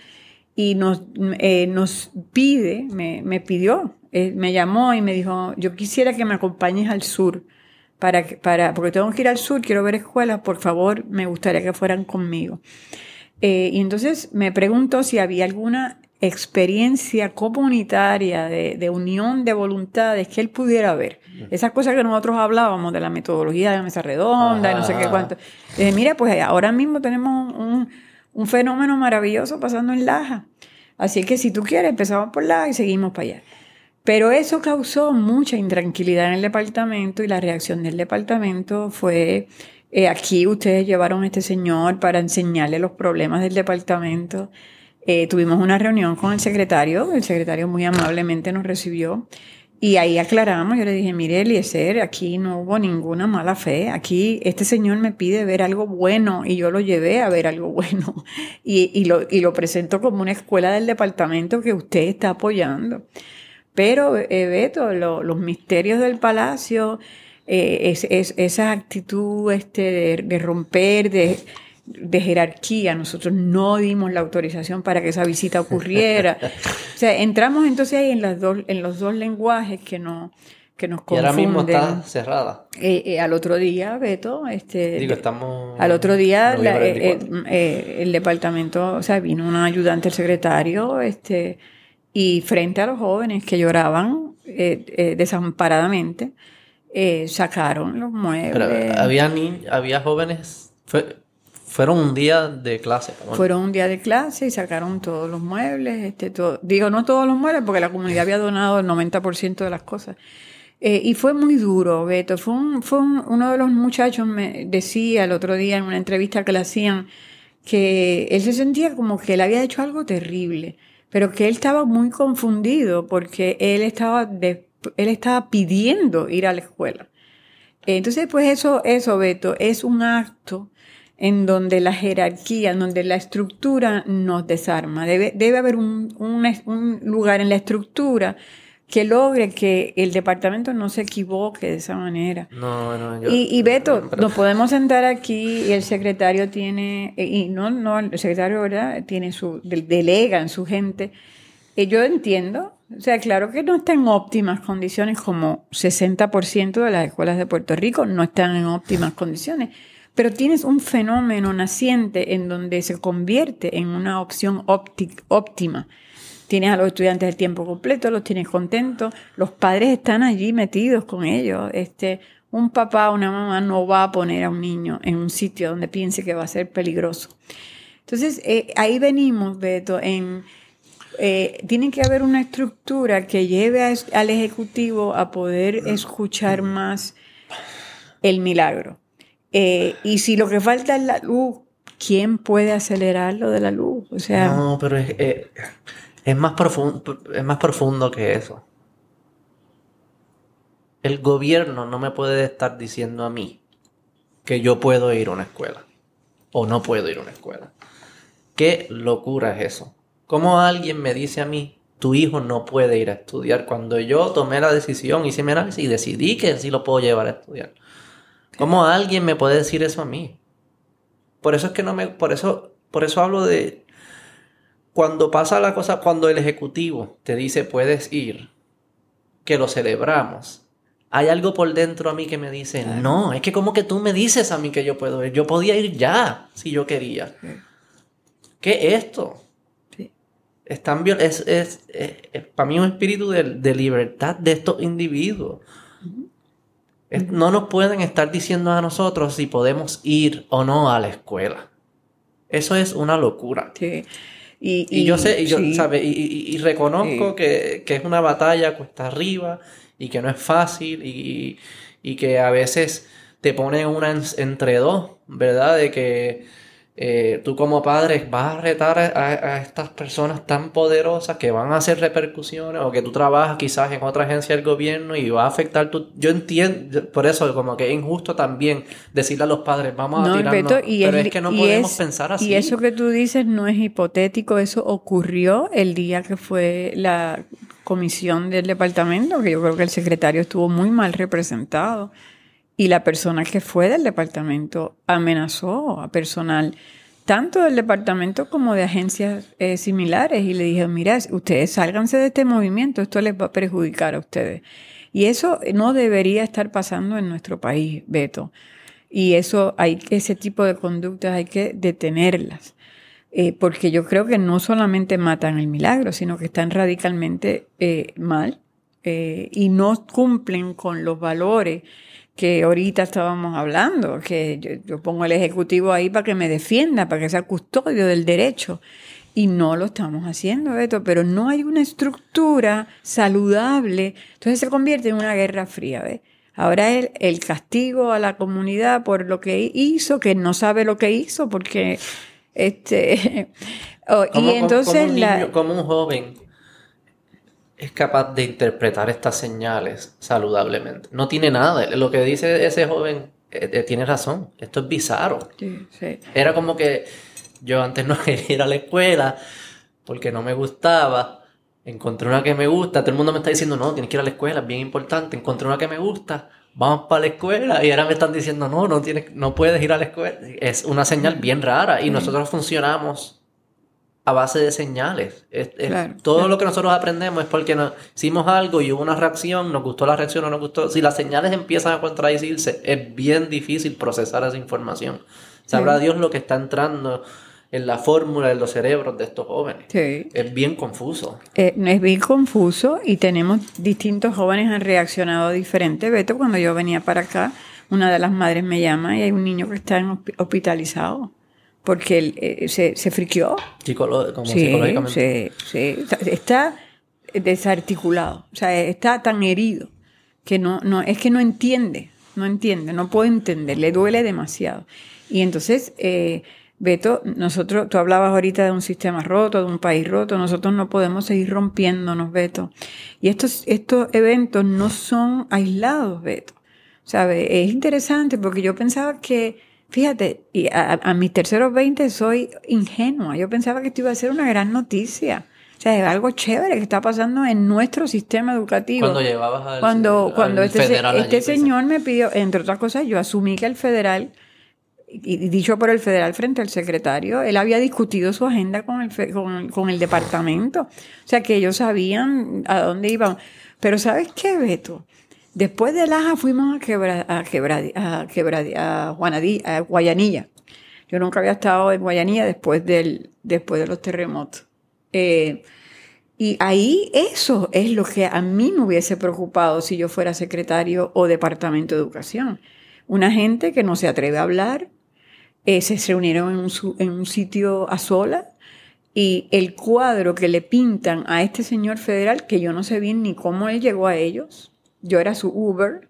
y nos, eh, nos pide, me, me pidió, me llamó y me dijo, yo quisiera que me acompañes al sur para, para, porque tengo que ir al sur, quiero ver escuelas, por favor, me gustaría que fueran conmigo. Eh, y entonces me preguntó si había alguna experiencia comunitaria de, de, unión de voluntades que él pudiera ver. Esas cosas que nosotros hablábamos de la metodología de la mesa redonda y no sé qué cuánto. Dije, mira, pues ahora mismo tenemos un, un fenómeno maravilloso pasando en Laja. Así que si tú quieres, empezamos por Laja y seguimos para allá. Pero eso causó mucha intranquilidad en el departamento y la reacción del departamento fue, eh, aquí ustedes llevaron a este señor para enseñarle los problemas del departamento. Eh, tuvimos una reunión con el secretario, el secretario muy amablemente nos recibió y ahí aclaramos, yo le dije, mire Eliezer, aquí no hubo ninguna mala fe, aquí este señor me pide ver algo bueno y yo lo llevé a ver algo bueno y, lo presento como una escuela del departamento que usted está apoyando. Pero, eh, Beto, los misterios del palacio, eh, es, esa actitud este, de, romper, de, jerarquía, nosotros no dimos la autorización para que esa visita ocurriera. o sea, entramos entonces ahí en, las dos, en los dos lenguajes que, no, que nos confunden. Y ahora mismo está cerrada. Eh, eh, al otro día, Beto, este, Digo, estamos... Al otro día el departamento, o sea, vino un ayudante del secretario, este y frente a los jóvenes que lloraban eh, eh, desamparadamente, eh, sacaron los muebles. Pero había, había jóvenes, fueron un día de clase. Fueron un día de clase y sacaron todos los muebles. Este, todo, digo, no todos los muebles porque la comunidad había donado el 90% de las cosas. y fue muy duro, Beto. Fue, fue uno de los muchachos me decía el otro día en una entrevista que le hacían que él se sentía como que él había hecho algo terrible pero que él estaba muy confundido porque él estaba, él estaba pidiendo ir a la escuela. Entonces, pues eso, eso, Beto, es un acto en donde la jerarquía, en donde la estructura nos desarma. Debe, debe haber un, un, un lugar en la estructura que logre que el departamento no se equivoque de esa manera. No, no, yo- Y, y Beto, pero- nos podemos sentar aquí y el secretario tiene, eh, y no, no, el secretario, ¿verdad? Tiene su, de- delega en su gente. Y yo entiendo, o sea, claro que no está en óptimas condiciones como 60% de las escuelas de Puerto Rico no están en óptimas condiciones, pero tienes un fenómeno naciente en donde se convierte en una opción ópti- óptima. Tienes a los estudiantes de tiempo completo, los tienes contentos, los padres están allí metidos con ellos. Este, un papá o una mamá no va a poner a un niño en un sitio donde piense que va a ser peligroso. Entonces, eh, ahí venimos, Beto, en... eh, tiene que haber una estructura que lleve a al Ejecutivo a poder escuchar más el milagro. Eh, y si lo que falta es la luz, ¿quién puede acelerar lo de la luz? O sea, No, pero es, eh, es más profundo, es más profundo que eso. El gobierno no me puede estar diciendo a mí que yo puedo ir a una escuela o no puedo ir a una escuela. ¿Qué locura es eso? ¿Cómo alguien me dice a mí, tu hijo no puede ir a estudiar cuando yo tomé la decisión, hice mi análisis y decidí que sí lo puedo llevar a estudiar? ¿Cómo alguien me puede decir eso a mí? Por eso es que no me, por eso, por eso hablo de cuando pasa la cosa, cuando el ejecutivo te dice puedes ir, que lo celebramos. Hay algo por dentro a mí que me dice, no, es que como que tú me dices a mí que yo puedo ir, yo podía ir ya si yo quería. Sí. ¿Qué es esto? Sí. Es, tan viol- es, es, para mí un espíritu de, de libertad de estos individuos. No nos pueden estar diciendo a nosotros si podemos ir o no a la escuela. Eso es una locura. sí. Y, Y, yo sé, y yo, sí. ¿sabe? Y, reconozco Sí. que, que es una batalla cuesta arriba y que no es fácil y, y que a veces te pone una en- entre dos, ¿verdad? De que eh, tú como padre vas a retar a, a estas personas tan poderosas que van a hacer repercusiones o que tú trabajas quizás en otra agencia del gobierno y va a afectar tu... Yo entiendo, por eso como que es injusto también decirle a los padres, vamos a No, tirarnos, Beto, y pero es- es que no podemos es- pensar así. Y eso que tú dices no es hipotético, eso ocurrió el día que fue la comisión del departamento, que yo creo que el secretario estuvo muy mal representado. Y la persona que fue del departamento amenazó a personal, tanto del departamento como de agencias eh, similares, y le dije, mira, ustedes sálganse de este movimiento, esto les va a perjudicar a ustedes. Y eso no debería estar pasando en nuestro país, Beto. Y eso hay ese tipo de conductas hay que detenerlas. Eh, porque yo creo que no solamente matan el milagro, sino que están radicalmente eh, mal y no cumplen con los valores que ahorita estábamos hablando, que yo, yo pongo el Ejecutivo ahí para que me defienda, para que sea custodio del derecho. Y no lo estamos haciendo, Beto, pero no hay una estructura saludable. Entonces se convierte en una guerra fría, ¿ves? Ahora el, el castigo a la comunidad por lo que hizo, que no sabe lo que hizo, porque este oh, ¿Cómo- y entonces un, la- cómo un joven es capaz de interpretar estas señales saludablemente? No tiene nada. Lo que dice ese joven eh, eh, tiene razón. Esto es bizarro. Sí, sí. Era como que yo antes no quería ir a la escuela porque no me gustaba. Encontré una que me gusta. Todo el mundo me está diciendo, no, tienes que ir a la escuela, es bien importante. Encontré una que me gusta. Vamos para la escuela. Y ahora me están diciendo, no, no, tienes, no puedes ir a la escuela. Es una señal bien rara. Y nosotros funcionamos a base de señales. Es- es- Claro, todo claro. lo que nosotros aprendemos es porque nos, hicimos algo y hubo una reacción, nos gustó la reacción o no nos gustó. Si las señales empiezan a contradecirse, es bien difícil procesar esa información. Sabrá Dios lo que está entrando en la fórmula de los cerebros de estos jóvenes. Sí. Es bien confuso. Eh, es bien confuso y tenemos distintos jóvenes han reaccionado diferente. Beto, cuando yo venía para acá, una de las madres me llama y hay un niño que está en hospi- hospitalizado porque él eh, se, se friqueó. Psicolo- como Sí, psicológicamente. sí, sí. Está- desarticulado, o sea, está tan herido que no, no, es que no entiende, no entiende, no puede entender, le duele demasiado. Y entonces, eh, Beto, nosotros, tú hablabas ahorita de un sistema roto, de un país roto, nosotros no podemos seguir rompiéndonos, Beto. Y estos, estos eventos no son aislados, Beto. ¿Sabe? Es interesante porque yo pensaba que, fíjate, y a, a mis terceros 20 soy ingenua. Yo pensaba que esto iba a ser una gran noticia. sea, es algo chévere que está pasando en nuestro sistema educativo. Cuando llevabas al, Cuando, cuando este, federal este allí, pues, señor me pidió, entre otras cosas, yo asumí que el federal, y y dicho por el federal frente al secretario, él había discutido su agenda con el, con, con el departamento. O sea, que ellos sabían a dónde iban. Pero ¿sabes qué, Beto? Después de Laja fuimos a, quebra, a, Quebradi- a, Quebradi- a, Juanadí- Guayanilla. Yo nunca había estado en Guayanilla después, del, después de los terremotos. Eh, y ahí eso es lo que a mí me hubiese preocupado si yo fuera secretario o departamento de educación. Una gente que no se atreve a hablar, eh, se reunieron en un, en un sitio a solas y el cuadro que le pintan a este señor federal, que yo no sé bien ni cómo él llegó a ellos, yo era su Uber,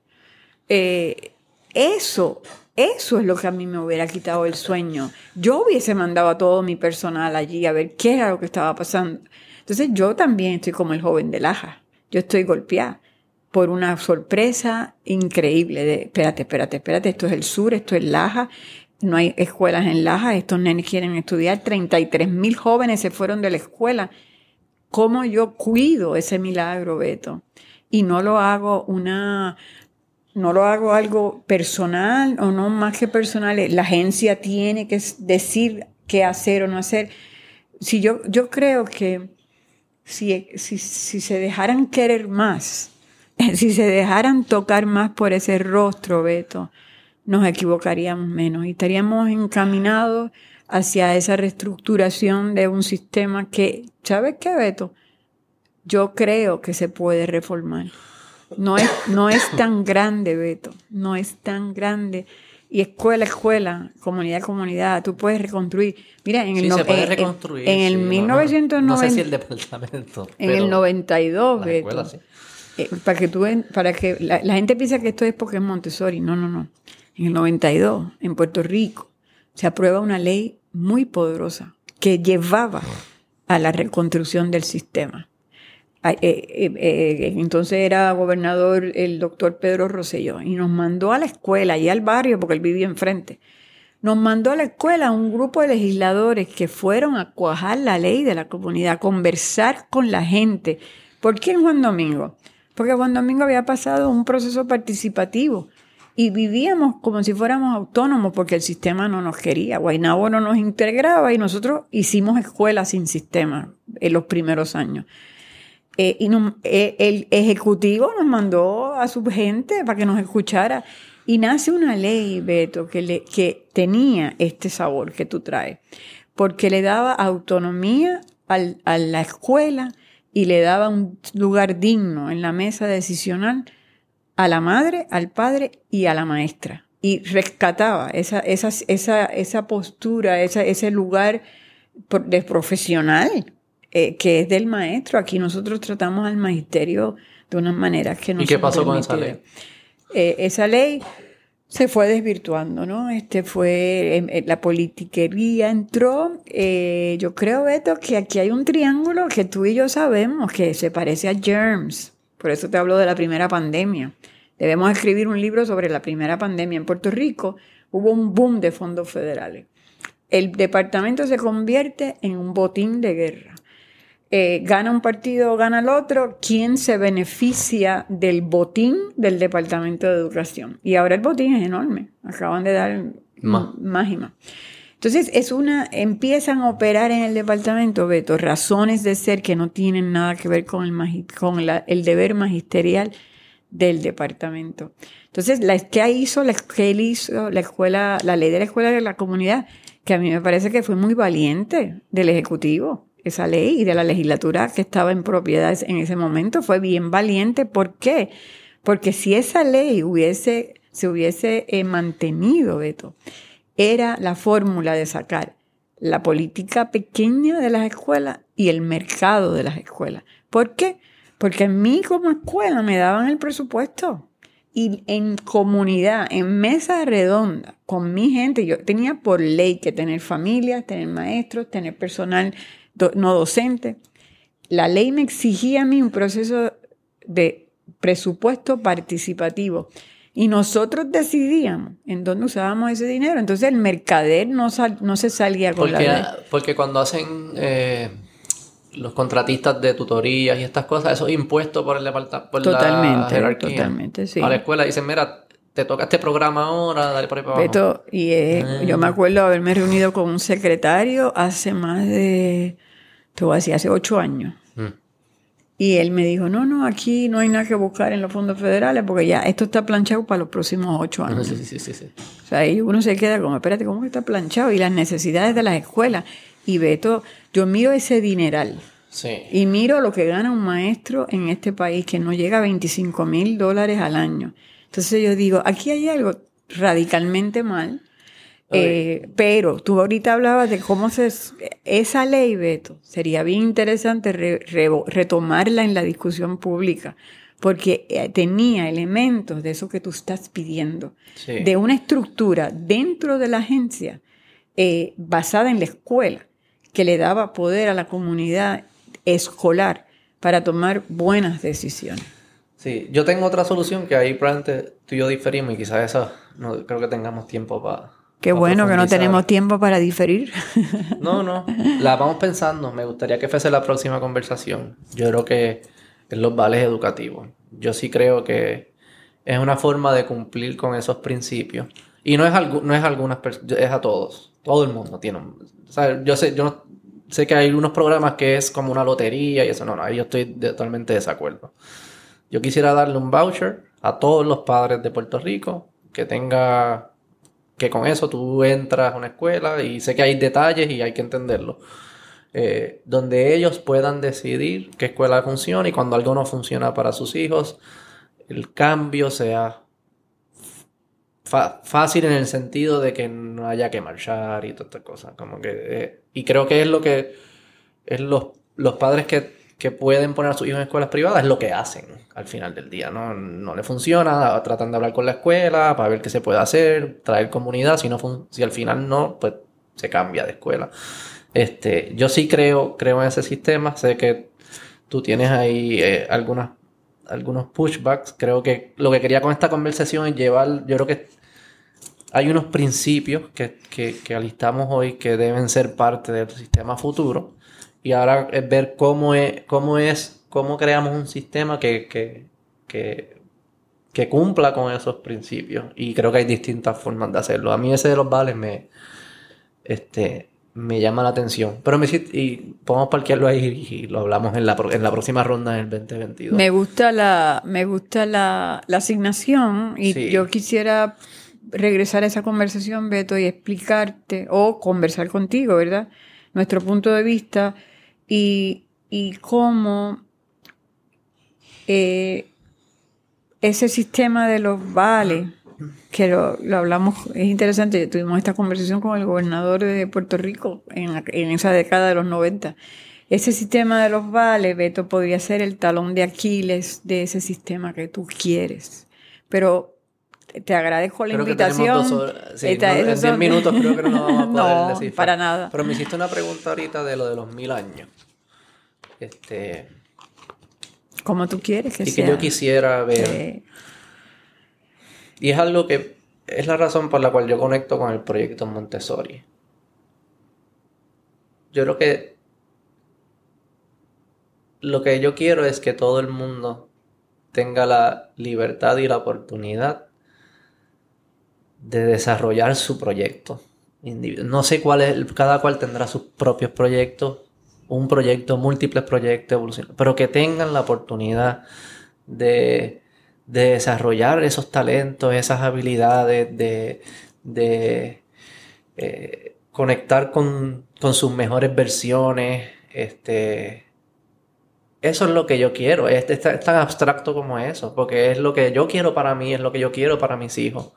eh, eso, eso es lo que a mí me hubiera quitado el sueño. Yo hubiese mandado a todo mi personal allí a ver qué era lo que estaba pasando. Entonces yo también estoy como el joven de Laja. Yo estoy golpeada por una sorpresa increíble de, espérate, espérate, espérate, esto es el sur, esto es Laja, no hay escuelas en Laja, estos nenes quieren estudiar, 33 mil jóvenes se fueron de la escuela. ¿Cómo yo cuido ese milagro, Beto? Y no lo hago una, no lo hago algo personal o no más que personal. La agencia tiene que decir qué hacer o no hacer. Si yo, yo creo que si, si, si se dejaran querer más, si se dejaran tocar más por ese rostro, Beto, nos equivocaríamos menos y estaríamos encaminados hacia esa reestructuración de un sistema que, ¿sabes qué, Beto? Yo creo que se puede reformar. No es, no es tan grande, Beto, no es tan grande. Y escuela, escuela, comunidad, comunidad, tú puedes reconstruir. Mira, en el, Sí, se puede en- en- reconstruir. en el sí, no, no. 1990, No sé si el departamento. en pero el 92, las Beto, escuelas, sí. eh, para que tú para que la, la gente piensa que esto es porque es Montessori. No, no, no. En el 92, en Puerto Rico, se aprueba una ley muy poderosa que llevaba a la reconstrucción del sistema. Eh, eh, eh, entonces era gobernador el doctor Pedro Rosselló y nos mandó a la escuela y al barrio, porque él vivía enfrente. Nos mandó a la escuela un grupo de legisladores que fueron a cuajar la ley de la comunidad, a conversar con la gente. ¿Por qué en Juan Domingo? Porque Juan Domingo había pasado un proceso participativo y vivíamos como si fuéramos autónomos porque el sistema no nos quería. Guaynabo no nos integraba y nosotros hicimos escuelas sin sistema en los primeros años. Eh, y eh, el ejecutivo nos mandó a su gente para que nos escuchara. Y nace una ley, Beto, que, le, que tenía este sabor que tú traes, porque le daba autonomía al- a la escuela y le daba un lugar digno en la mesa decisional a la madre, al padre y a la maestra. Y rescataba esa, esa, esa, esa postura, ese lugar de profesional eh, que es del maestro. Aquí nosotros tratamos al magisterio de unas maneras que no ¿Y qué pasó con esa ley? Eh, esa ley se fue desvirtuando, ¿no? Este fue, em, eh, la politiquería entró. eh, yo creo, Beto, que aquí hay un triángulo que tú y yo sabemos que se parece a Germs. Por eso te hablo de la primera pandemia. Debemos escribir un libro sobre la primera pandemia en Puerto Rico. Hubo un boom de fondos federales. El departamento se convierte en un botín de guerra. Eh, gana un partido o gana el otro, ¿quién se beneficia del botín del Departamento de Educación? Y ahora el botín es enorme. Acaban de dar Más. más y más. Entonces, es una, empiezan a operar en el departamento, Beto, razones de ser que no tienen nada que ver con el, con la- el deber magisterial del departamento. Entonces, la, ¿qué hizo la, él hizo la escuela, la ley de la escuela de la comunidad? Que a mí me parece que fue muy valiente del Ejecutivo, esa ley, y de la legislatura que estaba en propiedad en ese momento, fue bien valiente. ¿Por qué? Porque si esa ley hubiese, se hubiese eh, mantenido, Beto, era la fórmula de sacar la política pequeña de las escuelas y el mercado de las escuelas. ¿Por qué? Porque a mí como escuela me daban el presupuesto. Y en comunidad, en mesa redonda, con mi gente, yo tenía por ley que tener familias, tener maestros, tener personal do- no docente. La ley me exigía a mí un proceso de presupuesto participativo. Y nosotros decidíamos en dónde usábamos ese dinero. Entonces el mercader no, sal- no se salía con la Porque, ley. porque cuando hacen eh, los contratistas de tutorías y estas cosas, eso es impuesto por el departamento, por Totalmente, la jerarquía. totalmente, sí. A la escuela dicen, mira, te toca este programa ahora, dale por ahí para abajo. Beto, y eh, Ah. yo me acuerdo haberme reunido con un secretario hace más de, te voy a decir, hace ocho años. Mm. Y él me dijo, no, no, aquí no hay nada que buscar en los fondos federales porque ya esto está planchado para los próximos ocho años. Sí, sí, sí. O sea, y uno se queda como, espérate, ¿cómo que está planchado? Y las necesidades de las escuelas. Y Beto, yo miro ese dineral Sí. y miro lo que gana un maestro en este país, que no llega a 25 mil dólares al año. Entonces yo digo, aquí hay algo radicalmente mal. Eh, pero tú ahorita hablabas de cómo se... Esa ley, Beto, sería bien interesante re- re- retomarla en la discusión pública, porque eh, tenía elementos de eso que tú estás pidiendo Sí. de una estructura dentro de la agencia eh, basada en la escuela que le daba poder a la comunidad escolar para tomar buenas decisiones. Sí, yo tengo otra solución que ahí probablemente tú y yo diferimos y quizás esa no creo que tengamos tiempo para. Qué bueno que no tenemos tiempo para diferir. No, no, la vamos pensando. Me gustaría que fuese la próxima conversación. Yo creo que en los vales educativos. Yo sí creo que es una forma de cumplir con esos principios. Y no es, algu- no es algunas personas, es a todos. Todo el mundo tiene un... o sea, yo sé, yo no- sé que hay unos programas que es como una lotería y eso. No, no, ahí yo estoy de- totalmente de desacuerdo. Yo quisiera darle un voucher a todos los padres de Puerto Rico que tenga que con eso tú entras a una escuela y sé que hay detalles y hay que entenderlo. eh, donde ellos puedan decidir qué escuela funciona y cuando algo no funciona para sus hijos, el cambio sea fácil en el sentido de que no haya que marchar y todas estas cosas. Como eh, y creo que es lo que es los, los padres que, que pueden poner a sus hijos en escuelas privadas, es lo que hacen al final del día. No, no le funciona, tratan de hablar con la escuela para ver qué se puede hacer, traer comunidad. Si, no si al final no, pues se cambia de escuela. Este, yo sí creo, creo en ese sistema. Sé que tú tienes ahí eh, algunas, algunos pushbacks. Creo que lo que quería con esta conversación es llevar, yo creo que hay unos principios que, que, que alistamos hoy que deben ser parte del sistema futuro. Y ahora es ver cómo es, cómo es, cómo creamos un sistema que, que, que, que cumpla con esos principios. Y creo que hay distintas formas de hacerlo. A mí ese de los vales me, este, me llama la atención. Pero me y podemos parquearlo ahí y lo hablamos en la, en la próxima ronda del 2022. Me gusta la, me gusta la, la asignación y Sí. yo quisiera regresar a esa conversación, Beto, y explicarte o conversar contigo, ¿verdad? Nuestro punto de vista y, y cómo eh, ese sistema de los vales, que lo, hablamos, es interesante, tuvimos esta conversación con el gobernador de Puerto Rico en, en esa década de los 90. Ese sistema de los vales, Beto, podría ser el talón de Aquiles de ese sistema que tú quieres. Pero te- agradezco la Creo que tenemos invitación. dos horas. Sí, Esta- no, en esos 10 son- minutos creo que no vamos a poder No, descifrar. para nada. Pero me hiciste una pregunta ahorita de lo de los mil años. Este, Como tú quieres que y sea. que yo quisiera ver. Y es algo que es la razón por la cual yo conecto con el proyecto Montessori. Yo creo que lo que yo quiero es que todo el mundo tenga la libertad y la oportunidad de desarrollar su proyecto. No sé cuál es, cada cual tendrá sus propios proyectos, un proyecto, múltiples proyectos, pero que tengan la oportunidad de, de desarrollar esos talentos, esas habilidades, de, de eh, conectar con, con sus mejores versiones. Este, eso es lo que yo quiero. Es, es es tan abstracto como eso, porque es lo que yo quiero para mí, es lo que yo quiero para mis hijos.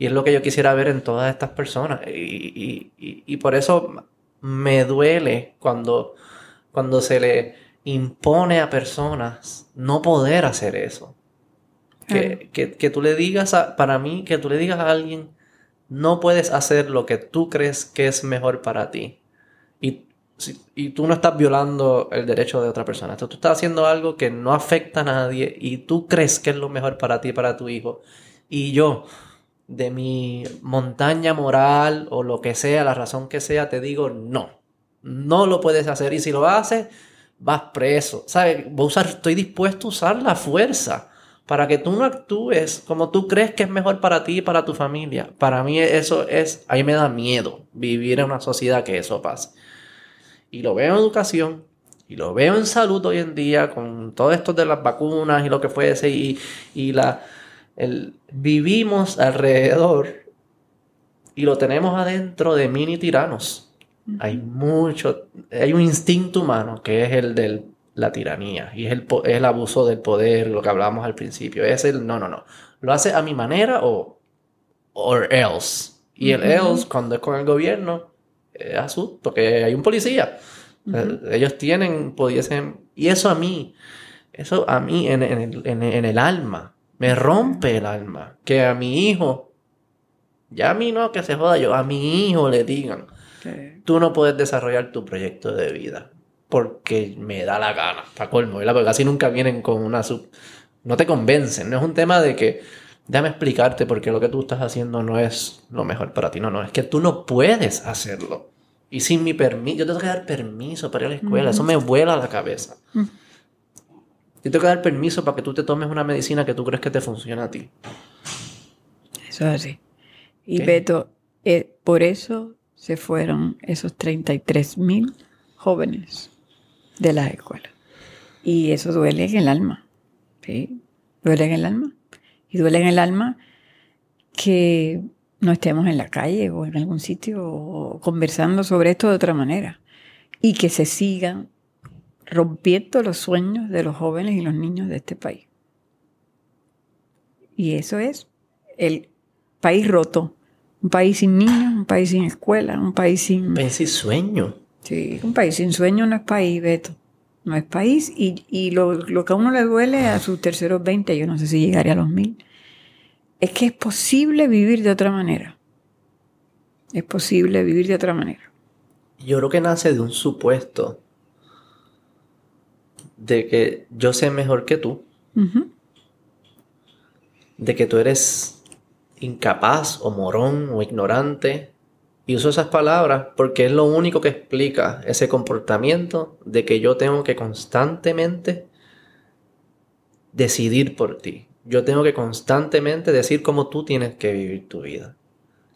Y es lo que yo quisiera ver en todas estas personas. Y, y- y- y por eso me duele cuando, cuando se le impone a personas no poder hacer eso. Que, que, que tú le digas a, para mí, que tú le digas a alguien, no puedes hacer lo que tú crees que es mejor para ti. Y, si- y tú no estás violando el derecho de otra persona. Tú, tú estás haciendo algo que no afecta a nadie y tú crees que es lo mejor para ti y para tu hijo. Y yo, de mi montaña moral o lo que sea, la razón que sea, te digo no. No lo puedes hacer. Y si lo haces, vas preso. ¿Sabes? Voy a usar, estoy dispuesto a usar la fuerza para que tú no actúes como tú crees que es mejor para ti y para tu familia. Para mí eso es, a mí me da miedo vivir en una sociedad que eso pase. Y lo veo en educación, y lo veo en salud hoy en día con todo esto de las vacunas y lo que fuese y, y la, el, vivimos alrededor y lo tenemos adentro de mini tiranos. Hay mucho, hay un instinto humano que es el de la tiranía y es el, el abuso del poder, lo que hablábamos al principio. Es el no, no, no. Lo hace a mi manera o or else. Y el else, cuando es con el gobierno, es azul, porque hay un policía. Ellos tienen, pudiesen. Y eso a mí, eso a mí en, el, en el alma, me rompe el alma. Que a mi hijo, ya a mí no, que se joda yo, a mi hijo le digan Tú no puedes desarrollar tu proyecto de vida porque me da la gana, está colmo, ¿verdad? Porque casi nunca vienen con una sub... No te convencen, no es un tema de que déjame explicarte por qué lo que tú estás haciendo no es lo mejor para ti, no, no, es que tú no puedes hacerlo. Y sin mi permiso, yo tengo que dar permiso para ir a la escuela, eso me vuela la cabeza. Yo tengo que dar permiso para que tú te tomes una medicina que tú crees que te funciona a ti. Eso es así. Y Beto, eh, por eso se fueron esos 33 mil jóvenes de la escuela. Y eso duele en el alma, ¿sí? Duele en el alma. Y duele en el alma que no estemos en la calle o en algún sitio conversando sobre esto de otra manera. Y que se sigan rompiendo los sueños de los jóvenes y los niños de este país. Y eso es el país roto un país sin niños, un país sin escuela, un país sin... Un país sin sueño. Sí, un país sin sueño no es país, Beto. No es país. Y, lo, que a uno le duele a sus terceros 20, yo no sé si llegaría a los mil, es que es posible vivir de otra manera. Es posible vivir de otra manera. Yo creo que nace de un supuesto de que yo sé mejor que tú. De que tú eres incapaz o morón o ignorante. Y uso esas palabras porque es lo único que explica ese comportamiento de que yo tengo que constantemente decidir por ti. Yo tengo que constantemente decir cómo tú tienes que vivir tu vida.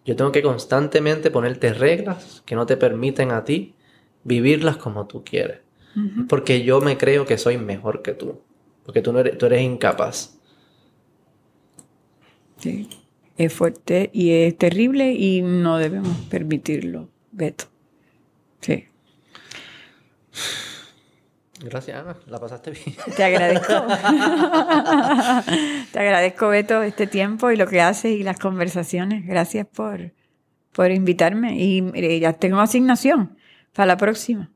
Yo tengo que constantemente ponerte reglas que no te permiten a ti vivirlas como tú quieres. Porque yo me creo que soy mejor que tú. Porque tú, no eres, tú eres incapaz. Sí es fuerte y es terrible y no debemos permitirlo, Beto. Sí. Gracias, Ana. La pasaste bien. Te agradezco. Te agradezco, Beto, este tiempo y lo que haces y las conversaciones. Gracias por, por invitarme. Y ya tengo asignación para la próxima.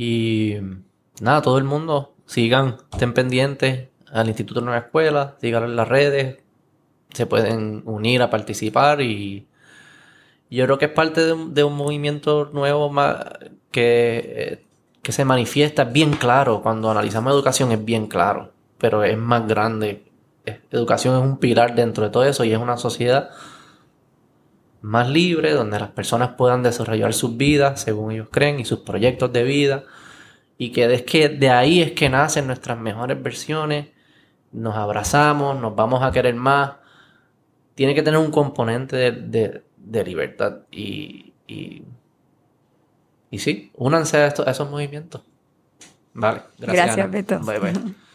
Y nada, todo el mundo, sigan, estén pendientes al Instituto Nueva Escuela, sigan en las redes, se pueden unir a participar y yo creo que es parte de un, movimiento nuevo que, eh, que se manifiesta bien claro. Cuando analizamos educación es bien claro, pero es más grande. Educación es un pilar dentro de todo eso y es una sociedad más libre, donde las personas puedan desarrollar sus vidas según ellos creen y sus proyectos de vida. Y que es que de ahí es que nacen nuestras mejores versiones. Nos abrazamos, nos vamos a querer más tiene que tener un componente de, libertad y, y, sí, únanse a, esos movimientos. Vale, gracias. Gracias, Beto. Bye, bye.